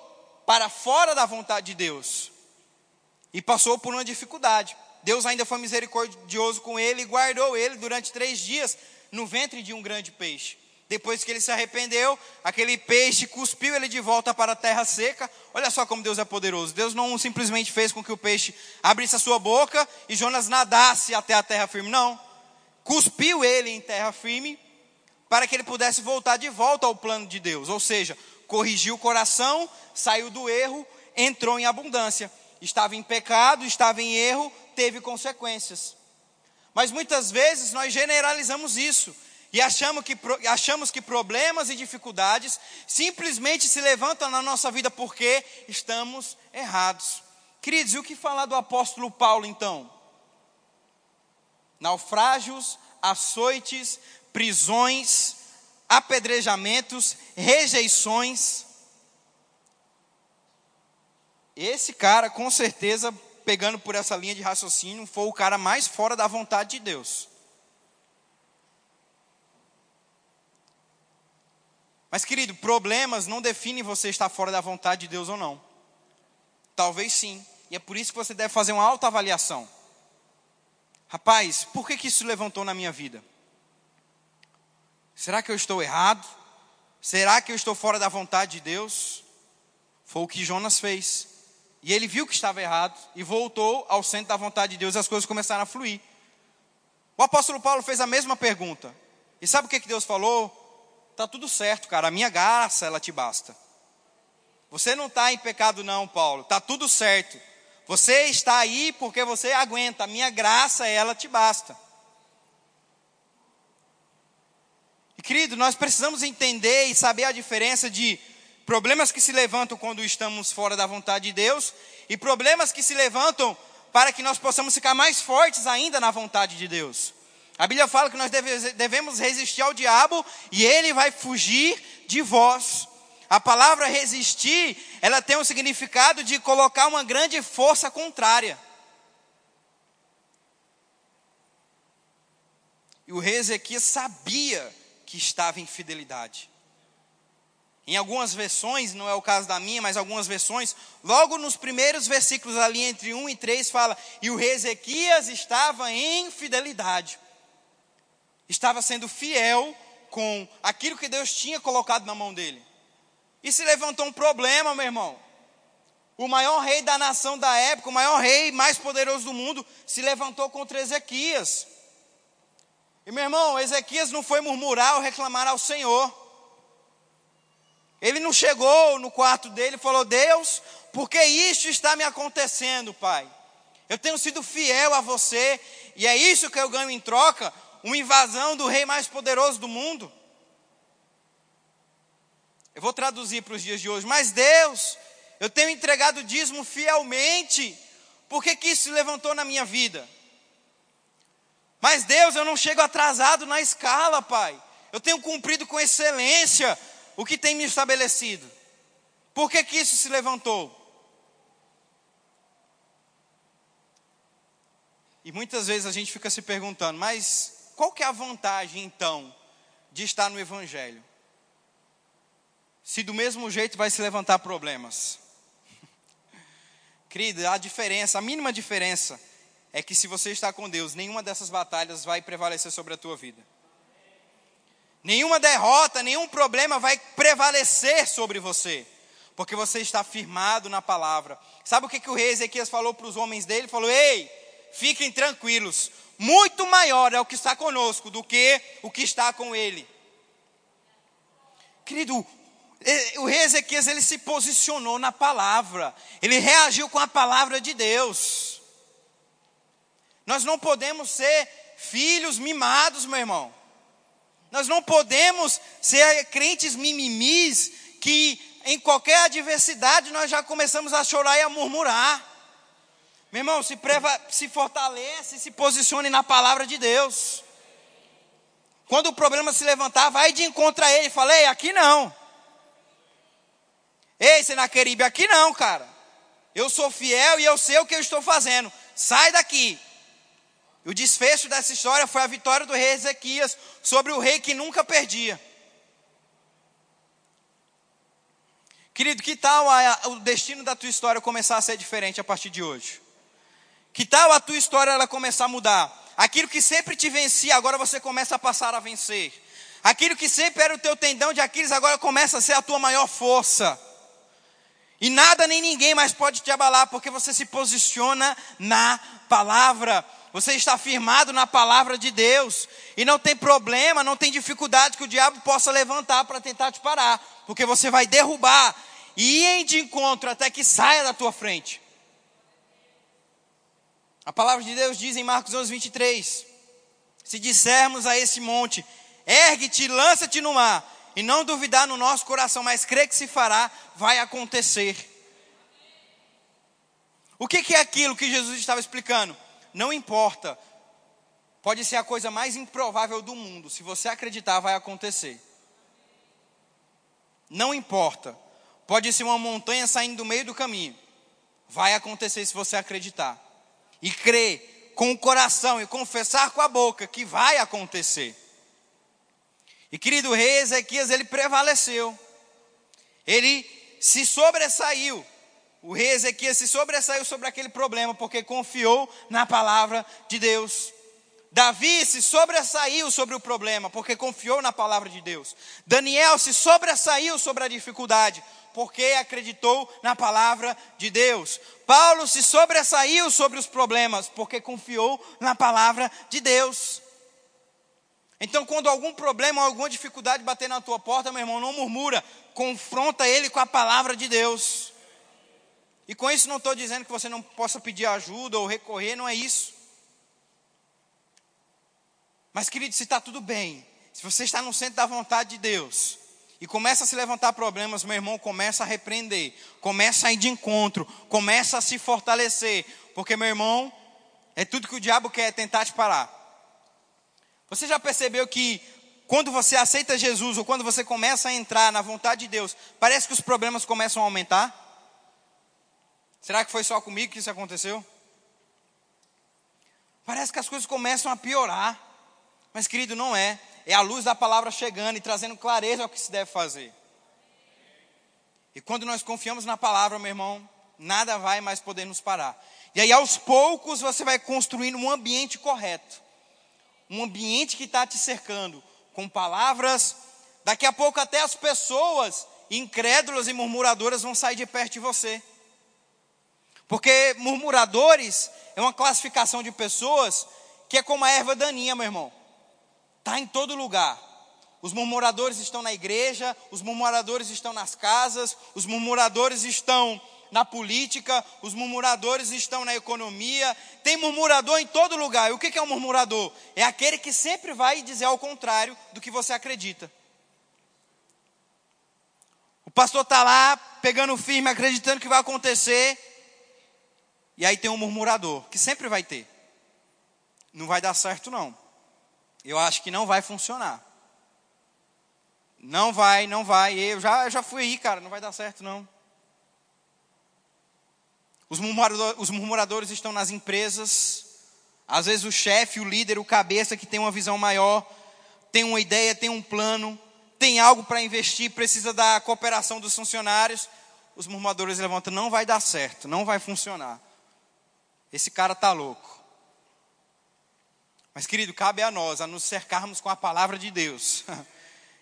para fora da vontade de Deus e passou por uma dificuldade. Deus ainda foi misericordioso com ele e guardou ele durante três dias no ventre de um grande peixe. Depois que ele se arrependeu, aquele peixe cuspiu ele de volta para a terra seca. Olha só como Deus é poderoso. Deus não simplesmente fez com que o peixe abrisse a sua boca e Jonas nadasse até a terra firme. Não. Cuspiu ele em terra firme para que ele pudesse voltar de volta ao plano de Deus. Ou seja, corrigiu o coração, saiu do erro, entrou em abundância. Estava em pecado, estava em erro, teve consequências. Mas muitas vezes nós generalizamos isso e achamos que, achamos que problemas e dificuldades simplesmente se levantam na nossa vida porque estamos errados. Queridos, e o que falar do apóstolo Paulo então? Naufrágios, açoites, prisões, apedrejamentos, rejeições. Esse cara, com certeza, pegando por essa linha de raciocínio, foi o cara mais fora da vontade de Deus. Mas, querido, problemas não definem você estar fora da vontade de Deus ou não. Talvez sim. E é por isso que você deve fazer uma autoavaliação. Rapaz, por que, que isso levantou na minha vida? Será que eu estou errado? Será que eu estou fora da vontade de Deus? Foi o que Jonas fez. E ele viu que estava errado e voltou ao centro da vontade de Deus e as coisas começaram a fluir. O apóstolo Paulo fez a mesma pergunta. E sabe o que, que Deus falou? Tá tudo certo, cara. A minha graça, ela te basta. Você não está em pecado, não, Paulo. Tá tudo certo. Você está aí porque você aguenta. A minha graça, ela te basta. E querido, nós precisamos entender e saber a diferença de problemas que se levantam quando estamos fora da vontade de Deus e problemas que se levantam para que nós possamos ficar mais fortes ainda na vontade de Deus. A Bíblia fala que nós devemos resistir ao diabo e ele vai fugir de vós. A palavra resistir, ela tem um significado de colocar uma grande força contrária. E o rei Ezequias sabia que estava em fidelidade. Em algumas versões, não é o caso da minha, mas algumas versões, logo nos primeiros versículos ali entre 1 e 3 fala: "E o rei Ezequias estava em fidelidade" estava sendo fiel com aquilo que Deus tinha colocado na mão dele. E se levantou um problema, meu irmão. O maior rei da nação da época, o maior rei mais poderoso do mundo, se levantou contra Ezequias. E meu irmão, Ezequias não foi murmurar ou reclamar ao Senhor. Ele não chegou no quarto dele e falou: Deus, por que isso está me acontecendo, Pai? Eu tenho sido fiel a você e é isso que eu ganho em troca uma invasão do rei mais poderoso do mundo. Eu vou traduzir para os dias de hoje. Mas Deus, eu tenho entregado o dízimo fielmente. Por que, que isso se levantou na minha vida? Mas Deus, eu não chego atrasado na escala, Pai. Eu tenho cumprido com excelência o que tem me estabelecido. Por que, que isso se levantou? E muitas vezes a gente fica se perguntando, mas qual que é a vantagem então de estar no Evangelho? Se do mesmo jeito vai se levantar problemas. <laughs> Querido, a diferença, a mínima diferença, é que se você está com Deus, nenhuma dessas batalhas vai prevalecer sobre a tua vida. Nenhuma derrota, nenhum problema vai prevalecer sobre você, porque você está firmado na palavra. Sabe o que, que o rei Ezequias falou para os homens dele? Ele falou: Ei, fiquem tranquilos, muito maior é o que está conosco do que o que está com ele. Querido, o rei Ezequias ele se posicionou na palavra, ele reagiu com a palavra de Deus. Nós não podemos ser filhos mimados, meu irmão. Nós não podemos ser crentes mimimis que em qualquer adversidade nós já começamos a chorar e a murmurar. Meu irmão, se, preva, se fortalece, se posicione na palavra de Deus. Quando o problema se levantar, vai de encontro a ele. Falei, aqui não. Ei, Senaqueribe, aqui não, cara. Eu sou fiel e eu sei o que eu estou fazendo. Sai daqui. O desfecho dessa história foi a vitória do rei Ezequias sobre o rei que nunca perdia. Querido, que tal a, o destino da tua história começar a ser diferente a partir de hoje? Que tal a tua história ela começar a mudar? Aquilo que sempre te vencia, agora você começa a passar a vencer. Aquilo que sempre era o teu tendão de Aquiles, agora começa a ser a tua maior força. E nada nem ninguém mais pode te abalar, porque você se posiciona na palavra. Você está firmado na palavra de Deus. E não tem problema, não tem dificuldade que o diabo possa levantar para tentar te parar. Porque você vai derrubar e ir de encontro até que saia da tua frente. A palavra de Deus diz em Marcos 11, 23: Se dissermos a esse monte, ergue-te, lança-te no mar, e não duvidar no nosso coração, mas crer que se fará, vai acontecer. O que, que é aquilo que Jesus estava explicando? Não importa, pode ser a coisa mais improvável do mundo, se você acreditar, vai acontecer. Não importa, pode ser uma montanha saindo do meio do caminho, vai acontecer se você acreditar e crer com o coração e confessar com a boca que vai acontecer. E querido rei Ezequias, ele prevaleceu. Ele se sobressaiu. O rei Ezequias se sobressaiu sobre aquele problema porque confiou na palavra de Deus. Davi se sobressaiu sobre o problema porque confiou na palavra de Deus. Daniel se sobressaiu sobre a dificuldade porque acreditou na palavra de Deus. Paulo se sobressaiu sobre os problemas porque confiou na palavra de Deus. Então, quando algum problema alguma dificuldade bater na tua porta, meu irmão, não murmura, confronta ele com a palavra de Deus. E com isso não estou dizendo que você não possa pedir ajuda ou recorrer, não é isso. Mas, querido, se está tudo bem, se você está no centro da vontade de Deus, e começa a se levantar problemas, meu irmão, começa a repreender, começa a ir de encontro, começa a se fortalecer, porque, meu irmão, é tudo que o diabo quer é tentar te parar. Você já percebeu que quando você aceita Jesus ou quando você começa a entrar na vontade de Deus, parece que os problemas começam a aumentar? Será que foi só comigo que isso aconteceu? Parece que as coisas começam a piorar. Mas, querido, não é. É a luz da palavra chegando e trazendo clareza ao que se deve fazer. E quando nós confiamos na palavra, meu irmão, nada vai mais poder nos parar. E aí, aos poucos, você vai construindo um ambiente correto. Um ambiente que está te cercando com palavras. Daqui a pouco, até as pessoas incrédulas e murmuradoras vão sair de perto de você. Porque murmuradores é uma classificação de pessoas que é como a erva daninha, meu irmão. Está em todo lugar. Os murmuradores estão na igreja, os murmuradores estão nas casas, os murmuradores estão na política, os murmuradores estão na economia. Tem murmurador em todo lugar. E o que é um murmurador? É aquele que sempre vai dizer ao contrário do que você acredita. O pastor está lá, pegando firme, acreditando que vai acontecer. E aí tem um murmurador, que sempre vai ter. Não vai dar certo, não eu acho que não vai funcionar. Não vai, não vai. Eu já, eu já fui aí, cara, não vai dar certo não. Os murmuradores, os murmuradores estão nas empresas. Às vezes o chefe, o líder, o cabeça que tem uma visão maior, tem uma ideia, tem um plano, tem algo para investir, precisa da cooperação dos funcionários. Os murmuradores levantam, não vai dar certo, não vai funcionar. Esse cara está louco. Mas, querido, cabe a nós a nos cercarmos com a palavra de Deus. <laughs>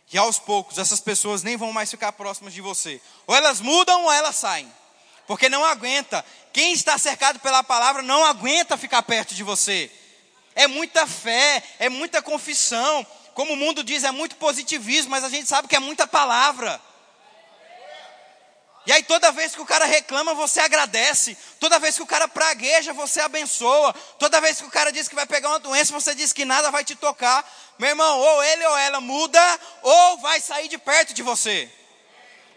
E aos poucos, essas pessoas nem vão mais ficar próximas de você. Ou elas mudam ou elas saem. Porque não aguenta. Quem está cercado pela palavra não aguenta ficar perto de você. É muita fé, é muita confissão. Como o mundo diz, é muito positivismo, mas a gente sabe que é muita palavra. E aí toda vez que o cara reclama, você agradece. Toda vez que o cara pragueja, você abençoa. Toda vez que o cara diz que vai pegar uma doença, você diz que nada vai te tocar. Meu irmão, ou ele ou ela muda, ou vai sair de perto de você.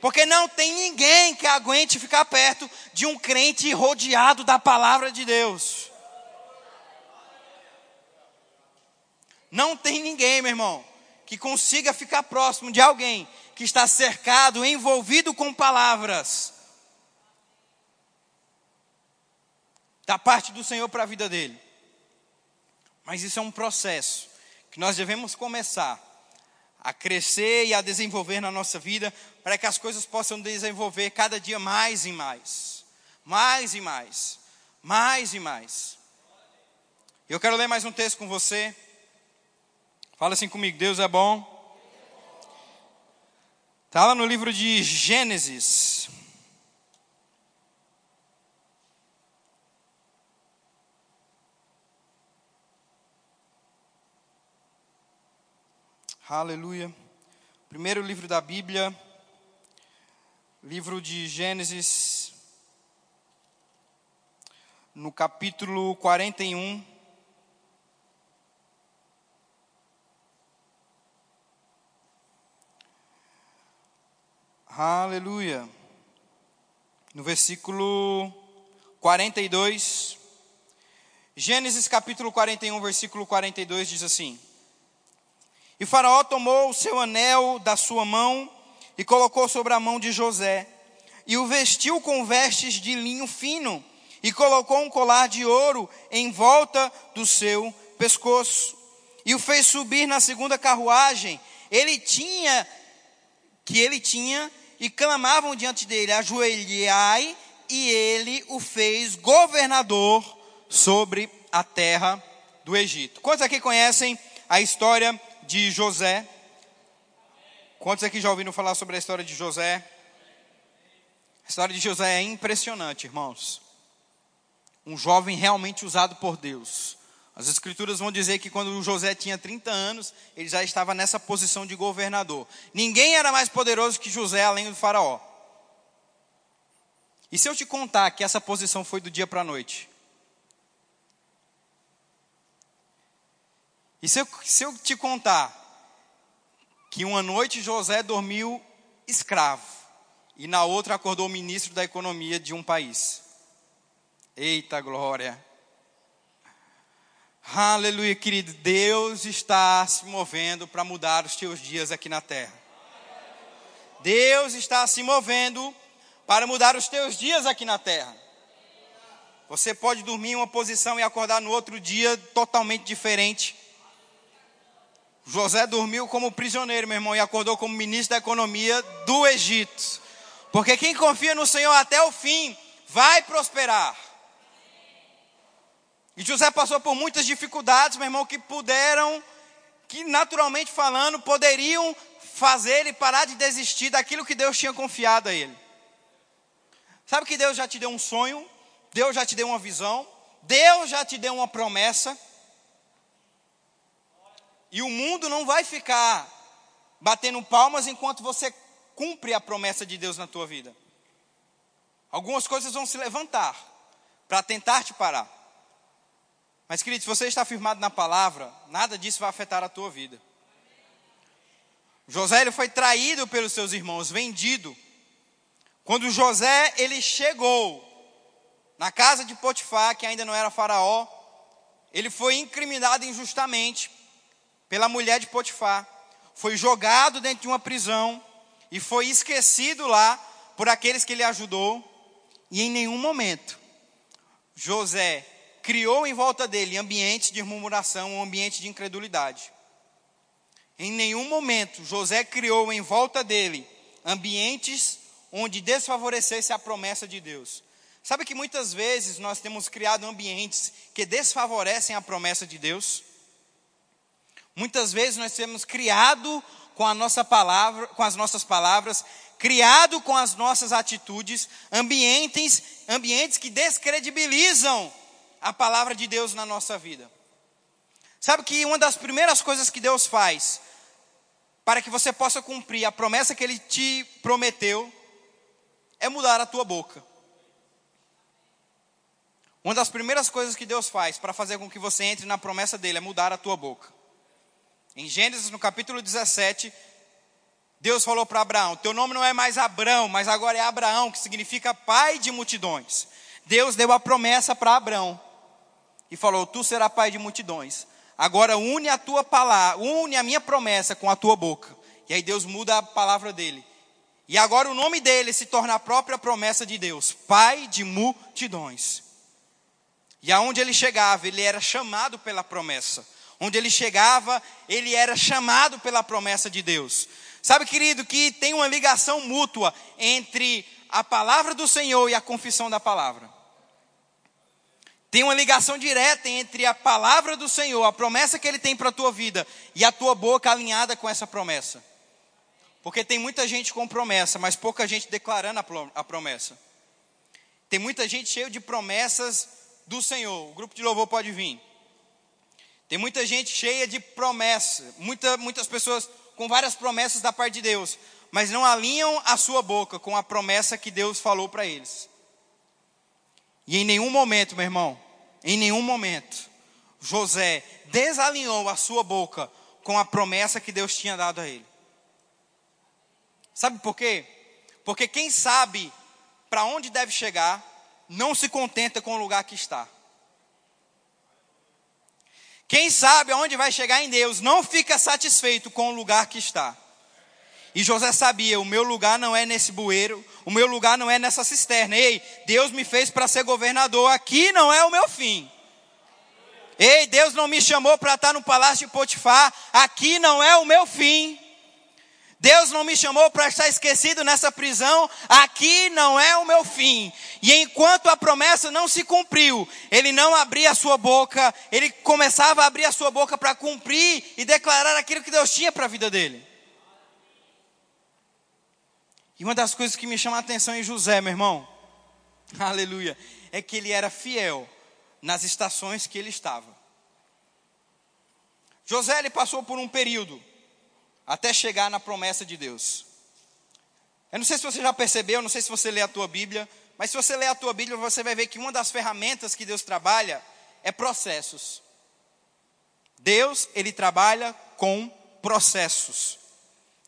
Porque não tem ninguém que aguente ficar perto de um crente rodeado da palavra de Deus. Não tem ninguém, meu irmão, que consiga ficar próximo de alguém que está cercado, envolvido com palavras da parte do Senhor para a vida dele. Mas isso é um processo que nós devemos começar a crescer e a desenvolver na nossa vida, para que as coisas possam desenvolver cada dia mais e mais, mais e mais, mais e mais. Eu quero ler mais um texto com você. Fala assim comigo: Deus é bom. Está lá no livro de Gênesis. Aleluia. Primeiro livro da Bíblia, livro de Gênesis, no capítulo 41. Aleluia. No versículo 42. Gênesis capítulo 41, versículo 42 diz assim: E Faraó tomou o seu anel da sua mão e colocou sobre a mão de José, e o vestiu com vestes de linho fino, e colocou um colar de ouro em volta do seu pescoço, e o fez subir na segunda carruagem. Ele tinha que ele tinha e clamavam diante dele: Ajoelhai, e ele o fez governador sobre a terra do Egito. Quantos aqui conhecem a história de José? Quantos aqui já ouviram falar sobre a história de José? A história de José é impressionante, irmãos. Um jovem realmente usado por Deus. As escrituras vão dizer que quando José tinha 30 anos, ele já estava nessa posição de governador. Ninguém era mais poderoso que José além do faraó. E se eu te contar que essa posição foi do dia para a noite? E se eu, se eu te contar que uma noite José dormiu escravo e na outra acordou ministro da economia de um país? Eita glória! Aleluia, querido. Deus está se movendo para mudar os teus dias aqui na terra. Deus está se movendo para mudar os teus dias aqui na terra. Você pode dormir em uma posição e acordar no outro dia totalmente diferente. José dormiu como prisioneiro, meu irmão, e acordou como ministro da economia do Egito. Porque quem confia no Senhor até o fim vai prosperar. E José passou por muitas dificuldades, meu irmão, que puderam, que naturalmente falando, poderiam fazer ele parar de desistir daquilo que Deus tinha confiado a ele. Sabe que Deus já te deu um sonho, Deus já te deu uma visão, Deus já te deu uma promessa. E o mundo não vai ficar batendo palmas enquanto você cumpre a promessa de Deus na tua vida. Algumas coisas vão se levantar para tentar te parar. Mas, querido, se você está firmado na palavra, nada disso vai afetar a tua vida. José ele foi traído pelos seus irmãos, vendido. Quando José ele chegou na casa de Potifar, que ainda não era faraó, ele foi incriminado injustamente pela mulher de Potifar. Foi jogado dentro de uma prisão e foi esquecido lá por aqueles que ele ajudou. E em nenhum momento José criou em volta dele ambientes de murmuração, um ambiente de incredulidade. Em nenhum momento José criou em volta dele ambientes onde desfavorecesse a promessa de Deus. Sabe que muitas vezes nós temos criado ambientes que desfavorecem a promessa de Deus? Muitas vezes nós temos criado com a nossa palavra, com as nossas palavras, criado com as nossas atitudes, ambientes, ambientes que descredibilizam a palavra de Deus na nossa vida. Sabe que uma das primeiras coisas que Deus faz para que você possa cumprir a promessa que ele te prometeu é mudar a tua boca. Uma das primeiras coisas que Deus faz para fazer com que você entre na promessa dele é mudar a tua boca. Em Gênesis, no capítulo 17, Deus falou para Abraão: Teu nome não é mais Abraão, mas agora é Abraão, que significa pai de multidões. Deus deu a promessa para Abraão e falou: Tu serás pai de multidões. Agora une a tua palavra, une a minha promessa com a tua boca. E aí Deus muda a palavra dele. E agora o nome dele se torna a própria promessa de Deus, pai de multidões. E aonde ele chegava, ele era chamado pela promessa. Onde ele chegava, ele era chamado pela promessa de Deus. Sabe, querido, que tem uma ligação mútua entre a palavra do Senhor e a confissão da palavra. Tem uma ligação direta entre a palavra do Senhor, a promessa que ele tem para a tua vida, e a tua boca alinhada com essa promessa. Porque tem muita gente com promessa, mas pouca gente declarando a promessa. Tem muita gente cheia de promessas do Senhor. O grupo de louvor pode vir. Tem muita gente cheia de promessa, muita, muitas pessoas com várias promessas da parte de Deus, mas não alinham a sua boca com a promessa que Deus falou para eles. E em nenhum momento, meu irmão, em nenhum momento, José desalinhou a sua boca com a promessa que Deus tinha dado a ele. Sabe por quê? Porque quem sabe para onde deve chegar, não se contenta com o lugar que está. Quem sabe aonde vai chegar em Deus, não fica satisfeito com o lugar que está. E José sabia: o meu lugar não é nesse bueiro, o meu lugar não é nessa cisterna. Ei, Deus me fez para ser governador, aqui não é o meu fim. Ei, Deus não me chamou para estar no palácio de Potifar, aqui não é o meu fim. Deus não me chamou para estar esquecido nessa prisão, aqui não é o meu fim. E enquanto a promessa não se cumpriu, ele não abria a sua boca, ele começava a abrir a sua boca para cumprir e declarar aquilo que Deus tinha para a vida dele. E uma das coisas que me chama a atenção em José, meu irmão, <laughs> aleluia, é que ele era fiel nas estações que ele estava. José ele passou por um período até chegar na promessa de Deus. Eu não sei se você já percebeu, não sei se você lê a tua Bíblia, mas se você lê a tua Bíblia, você vai ver que uma das ferramentas que Deus trabalha é processos. Deus, ele trabalha com processos.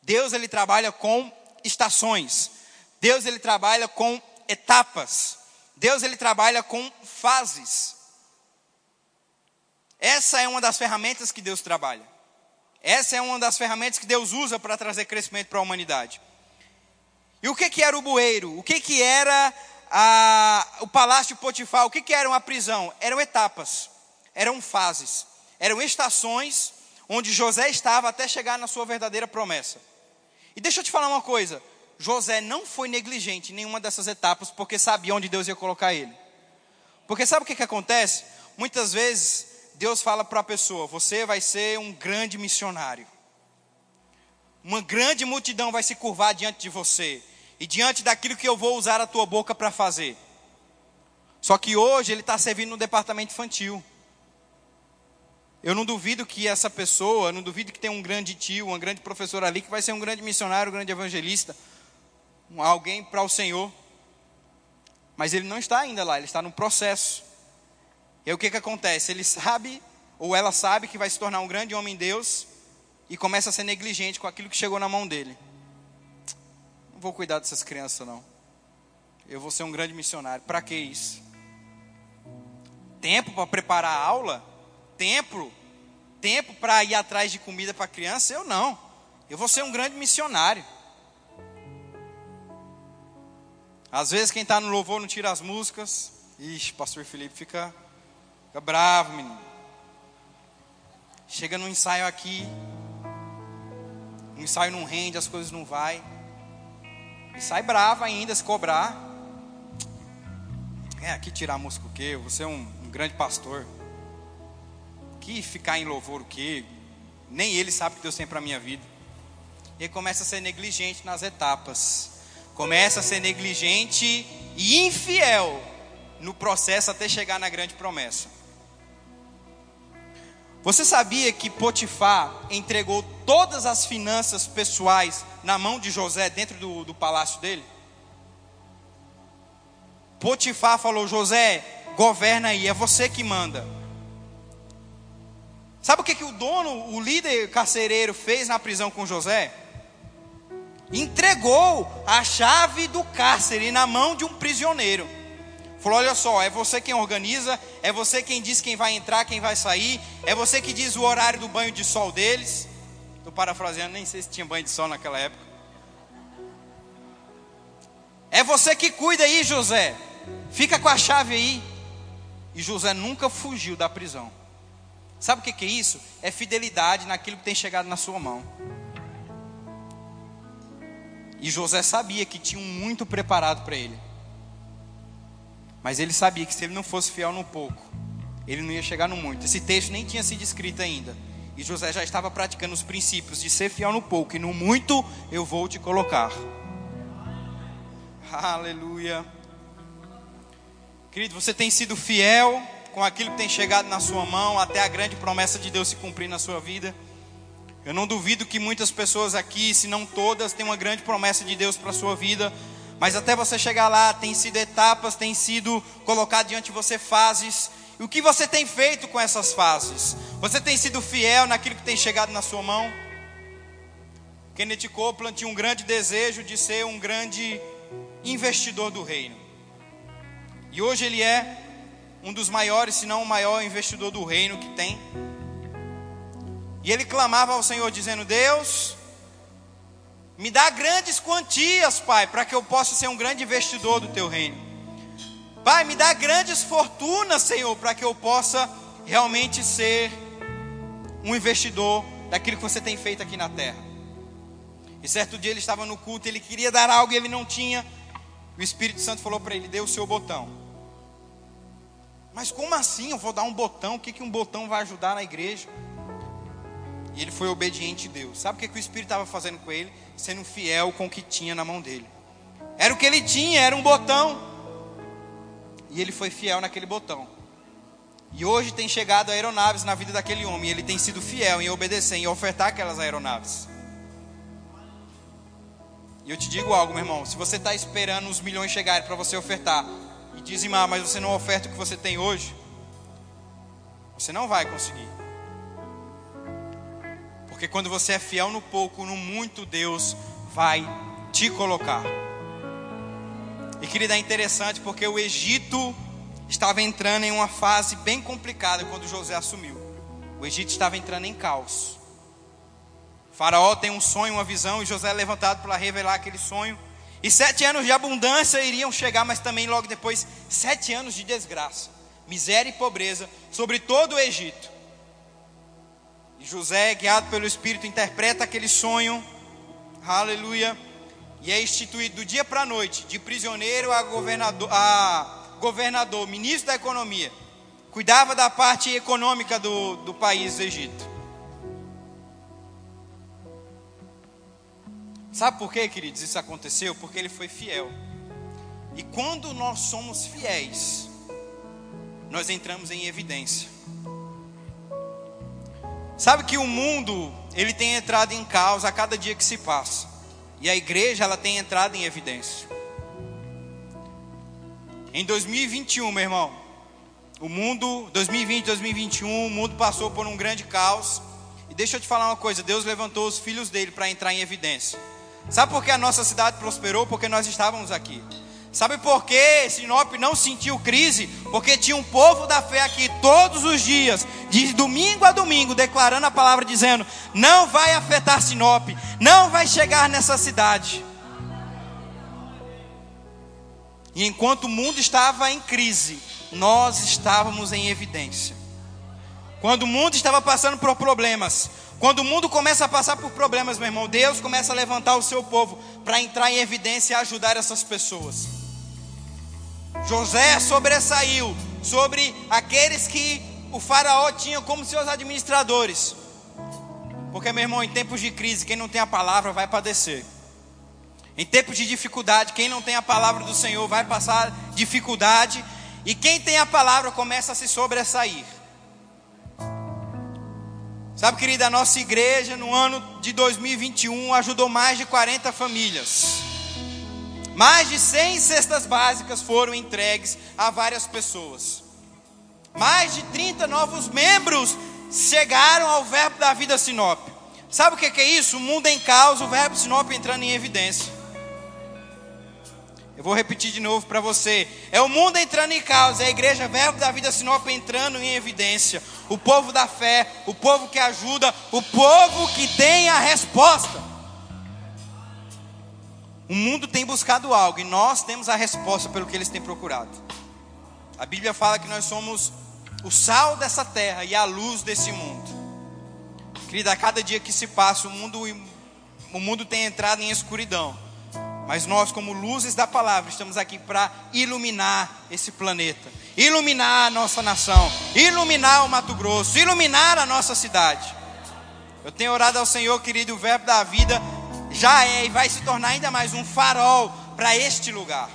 Deus, ele trabalha com estações. Deus, ele trabalha com etapas. Deus, ele trabalha com fases. Essa é uma das ferramentas que Deus trabalha. Essa é uma das ferramentas que Deus usa para trazer crescimento para a humanidade. E o que, que era o bueiro? O que, que era a, o palácio de Potifar? O que, que era uma prisão? Eram etapas, eram fases, eram estações onde José estava até chegar na sua verdadeira promessa. E deixa eu te falar uma coisa: José não foi negligente em nenhuma dessas etapas porque sabia onde Deus ia colocar ele. Porque sabe o que, que acontece? Muitas vezes Deus fala para a pessoa: você vai ser um grande missionário. Uma grande multidão vai se curvar diante de você e diante daquilo que eu vou usar a tua boca para fazer. Só que hoje ele está servindo no departamento infantil. Eu não duvido que essa pessoa, não duvido que tem um grande tio, uma grande professora ali que vai ser um grande missionário, um grande evangelista, alguém para o Senhor. Mas ele não está ainda lá, ele está no processo. E aí o que, que acontece? Ele sabe, ou ela sabe, que vai se tornar um grande homem Deus e começa a ser negligente com aquilo que chegou na mão dele. Não vou cuidar dessas crianças, não. Eu vou ser um grande missionário. Para que isso? Tempo para preparar a aula? Tempo? Tempo para ir atrás de comida para criança? Eu não. Eu vou ser um grande missionário. Às vezes quem está no louvor não tira as músicas. Ixi, pastor Felipe fica, fica bravo, menino. Chega no ensaio aqui, o ensaio não rende, as coisas não vai. E sai bravo ainda se cobrar. É, aqui tirar música o quê? Você é um, um grande pastor. Que ficar em louvor o quê? Nem ele sabe que Deus tem para minha vida. E começa a ser negligente nas etapas. Começa a ser negligente e infiel no processo até chegar na grande promessa. Você sabia que Potifar entregou todas as finanças pessoais na mão de José dentro do, do palácio dele? Potifar falou: José, governa aí, é você que manda. Sabe o que, que o dono, o líder carcereiro, fez na prisão com José? Entregou a chave do cárcere na mão de um prisioneiro. Falou: olha só, é você quem organiza, é você quem diz quem vai entrar, quem vai sair, é você que diz o horário do banho de sol deles. Estou parafraseando, nem sei se tinha banho de sol naquela época. É você que cuida aí, José. Fica com a chave aí. E José nunca fugiu da prisão. Sabe o que é isso? É fidelidade naquilo que tem chegado na sua mão. E José sabia que tinha um muito preparado para ele. Mas ele sabia que se ele não fosse fiel no pouco, ele não ia chegar no muito. Esse texto nem tinha sido escrito ainda. E José já estava praticando os princípios de ser fiel no pouco e no muito eu vou te colocar. Aleluia. Querido, você tem sido fiel com aquilo que tem chegado na sua mão até a grande promessa de Deus se cumprir na sua vida. Eu não duvido que muitas pessoas aqui, se não todas, têm uma grande promessa de Deus para a sua vida, mas até você chegar lá, tem sido etapas, tem sido colocado diante de você fases. E o que você tem feito com essas fases? Você tem sido fiel naquilo que tem chegado na sua mão? Kenneth Copeland tinha um grande desejo de ser um grande investidor do reino. E hoje ele é um dos maiores, se não o maior investidor do reino que tem. E ele clamava ao Senhor dizendo: Deus, me dá grandes quantias, Pai, para que eu possa ser um grande investidor do teu reino. Pai, me dá grandes fortunas, Senhor, para que eu possa realmente ser um investidor daquilo que você tem feito aqui na terra. E certo dia ele estava no culto, ele queria dar algo e ele não tinha. O Espírito Santo falou para ele: dê o seu botão. Mas como assim eu vou dar um botão? O que, que um botão vai ajudar na igreja? E ele foi obediente a Deus. Sabe o que, que o Espírito estava fazendo com ele? Sendo fiel com o que tinha na mão dele. Era o que ele tinha, era um botão. E ele foi fiel naquele botão. E hoje tem chegado aeronaves na vida daquele homem. Ele tem sido fiel em obedecer, em ofertar aquelas aeronaves. E eu te digo algo, meu irmão. Se você está esperando os milhões chegarem para você ofertar e dizimar, mas você não oferta o que você tem hoje, você não vai conseguir. Porque quando você é fiel no pouco, no muito, Deus vai te colocar. E querida, é interessante porque o Egito estava entrando em uma fase bem complicada quando José assumiu. O Egito estava entrando em caos. O faraó tem um sonho, uma visão, e José é levantado para revelar aquele sonho. E sete anos de abundância iriam chegar, mas também logo depois, sete anos de desgraça, miséria e pobreza sobre todo o Egito. E José, guiado pelo Espírito, interpreta aquele sonho, aleluia, e é instituído do dia para a noite, de prisioneiro a governador, a governador, ministro da economia, cuidava da parte econômica do, do país do Egito. Sabe por quê, queridos, isso aconteceu? Porque ele foi fiel. E quando nós somos fiéis, nós entramos em evidência. Sabe que o mundo, ele tem entrado em caos a cada dia que se passa. E a igreja, ela tem entrado em evidência. Em 2021, meu irmão, o mundo, 2020, 2021, o mundo passou por um grande caos. E deixa eu te falar uma coisa: Deus levantou os filhos dele para entrar em evidência. Sabe por que a nossa cidade prosperou? Porque nós estávamos aqui. Sabe por que Sinop não sentiu crise? Porque tinha um povo da fé aqui todos os dias, de domingo a domingo, declarando a palavra, dizendo: não vai afetar Sinop, não vai chegar nessa cidade. E enquanto o mundo estava em crise, nós estávamos em evidência. Quando o mundo estava passando por problemas, quando o mundo começa a passar por problemas, meu irmão, Deus começa a levantar o seu povo para entrar em evidência e ajudar essas pessoas. José sobressaiu sobre aqueles que o faraó tinha como seus administradores. Porque, meu irmão, em tempos de crise, quem não tem a palavra vai padecer. Em tempos de dificuldade, quem não tem a palavra do Senhor vai passar dificuldade. E quem tem a palavra começa a se sobressair. Sabe, querida, a nossa igreja no ano de 2021 ajudou mais de 40 famílias. Mais de 100 cestas básicas foram entregues a várias pessoas. Mais de 30 novos membros chegaram ao Verbo da Vida Sinop. Sabe o que é isso? O mundo em causa, o Verbo Sinop entrando em evidência. Eu vou repetir de novo para você. É o mundo entrando em causa, é a igreja Verbo da Vida Sinop entrando em evidência. O povo da fé, o povo que ajuda, o povo que tem a resposta. O mundo tem buscado algo e nós temos a resposta pelo que eles têm procurado. A Bíblia fala que nós somos o sal dessa terra e a luz desse mundo. Querida, a cada dia que se passa, o mundo, o mundo tem entrado em escuridão. Mas nós, como luzes da palavra, estamos aqui para iluminar esse planeta, iluminar a nossa nação, iluminar o Mato Grosso, iluminar a nossa cidade. Eu tenho orado ao Senhor, querido, o Verbo da vida já é e vai se tornar ainda mais um farol para este lugar.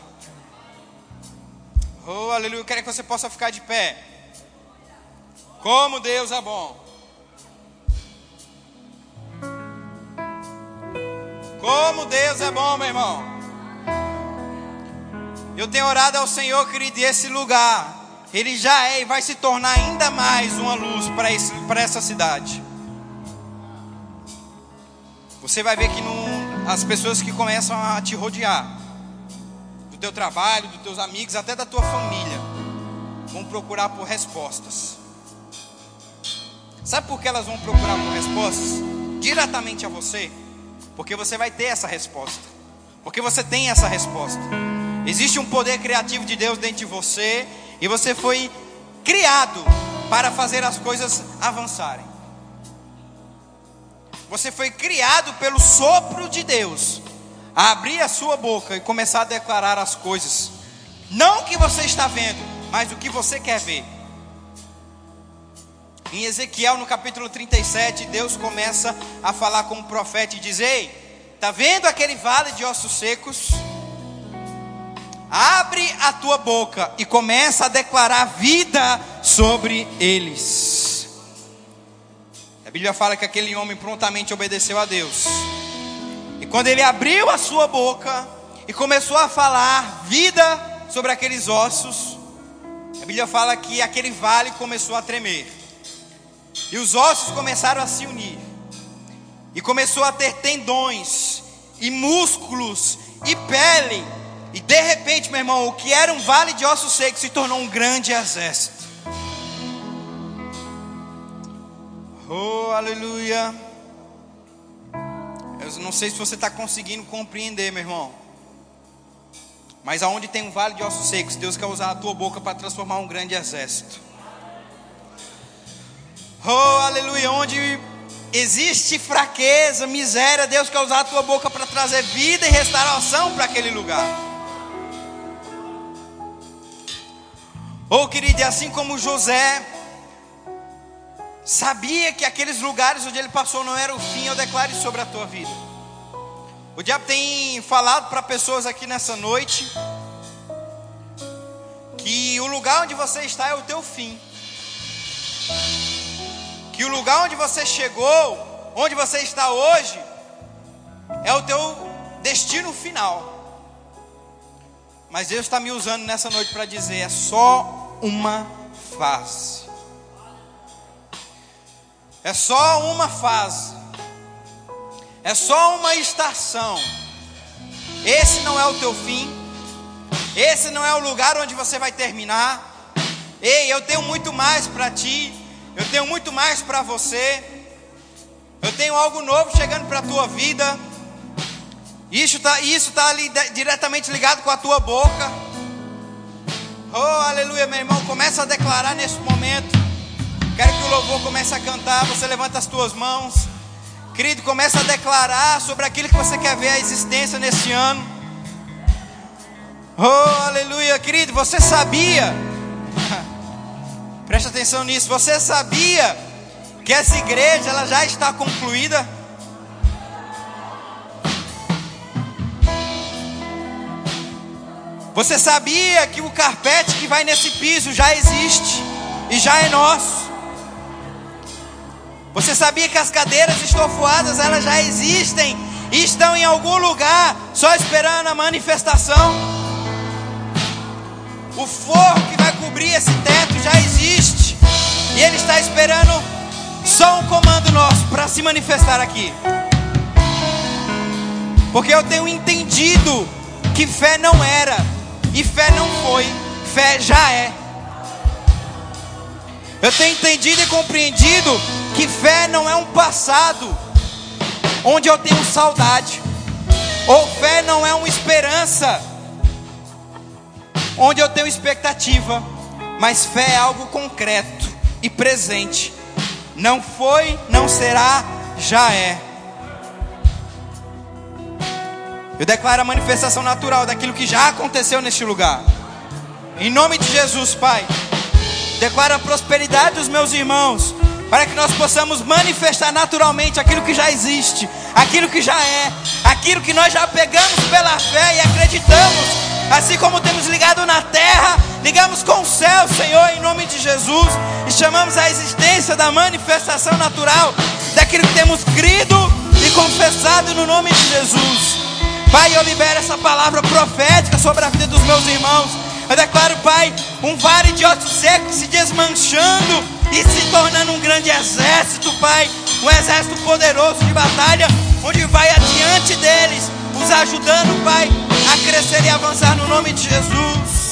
Oh, aleluia. Eu quero que você possa ficar de pé. Como Deus é bom. Como Deus é bom, meu irmão. Eu tenho orado ao Senhor, querido, e esse lugar, ele já é e vai se tornar ainda mais uma luz para essa cidade. Você vai ver que não, as pessoas que começam a te rodear, do teu trabalho, dos teus amigos, até da tua família, vão procurar por respostas. Sabe por que elas vão procurar por respostas? Diretamente a você. Porque você vai ter essa resposta. Porque você tem essa resposta. Existe um poder criativo de Deus dentro de você. E você foi criado para fazer as coisas avançarem. Você foi criado pelo sopro de Deus a abrir a sua boca e começar a declarar as coisas. Não o que você está vendo, mas o que você quer ver. Em Ezequiel, no capítulo 37, Deus começa a falar com o profeta e diz: Ei, está vendo aquele vale de ossos secos? Abre a tua boca e começa a declarar vida sobre eles. A Bíblia fala que aquele homem prontamente obedeceu a Deus. E quando ele abriu a sua boca e começou a falar vida sobre aqueles ossos, a Bíblia fala que aquele vale começou a tremer. E os ossos começaram a se unir. E começou a ter tendões, e músculos, e pele. E de repente, meu irmão, o que era um vale de ossos secos se tornou um grande exército. Oh, aleluia. Eu não sei se você está conseguindo compreender, meu irmão. Mas aonde tem um vale de ossos secos, Deus quer usar a tua boca para transformar um grande exército. Oh, aleluia. Onde existe fraqueza, miséria, Deus quer usar a tua boca para trazer vida e restauração para aquele lugar. Oh, querido, e assim como José sabia que aqueles lugares onde ele passou não era o fim, eu declaro sobre a tua vida. O diabo tem falado para pessoas aqui nessa noite que o lugar onde você está é o teu fim que o lugar onde você chegou, onde você está hoje, é o teu destino final. Mas Deus está me usando nessa noite para dizer: é só uma fase. É só uma fase. É só uma estação. Esse não é o teu fim. Esse não é o lugar onde você vai terminar. Ei, eu tenho muito mais para ti. Eu tenho muito mais para você. Eu tenho algo novo chegando para a tua vida. Isso está isso tá ali, diretamente ligado com a tua boca. Oh, aleluia, meu irmão. Começa a declarar nesse momento. Quero que o louvor comece a cantar. Você levanta as tuas mãos. Querido, começa a declarar sobre aquilo que você quer ver a existência nesse ano. Oh, aleluia, querido. Você sabia? <laughs> Presta atenção nisso. Você sabia que essa igreja ela já está concluída? Você sabia que o carpete que vai nesse piso já existe e já é nosso? Você sabia que as cadeiras estofoadas elas já existem e estão em algum lugar só esperando a manifestação? O forro que vai cobrir esse teto já existe e ele está esperando só um comando nosso para se manifestar aqui. Porque eu tenho entendido que fé não era e fé não foi, fé já é. Eu tenho entendido e compreendido que fé não é um passado onde eu tenho saudade, ou fé não é uma esperança onde eu tenho expectativa, mas fé é algo concreto e presente. Não foi, não será, já é. Eu declaro a manifestação natural daquilo que já aconteceu neste lugar. Em nome de Jesus, Pai. Declaro a prosperidade dos meus irmãos. Para que nós possamos manifestar naturalmente aquilo que já existe, aquilo que já é, aquilo que nós já pegamos pela fé e acreditamos. Assim como temos ligado na terra, ligamos com o céu, Senhor, em nome de Jesus, e chamamos a existência da manifestação natural daquilo que temos crido e confessado no nome de Jesus. Pai, eu libero essa palavra profética sobre a vida dos meus irmãos. Eu declaro, Pai, um vale de ossos secos se desmanchando e se tornando um grande exército, Pai. Um exército poderoso de batalha, onde vai adiante deles, os ajudando, Pai, a crescer e avançar no nome de Jesus.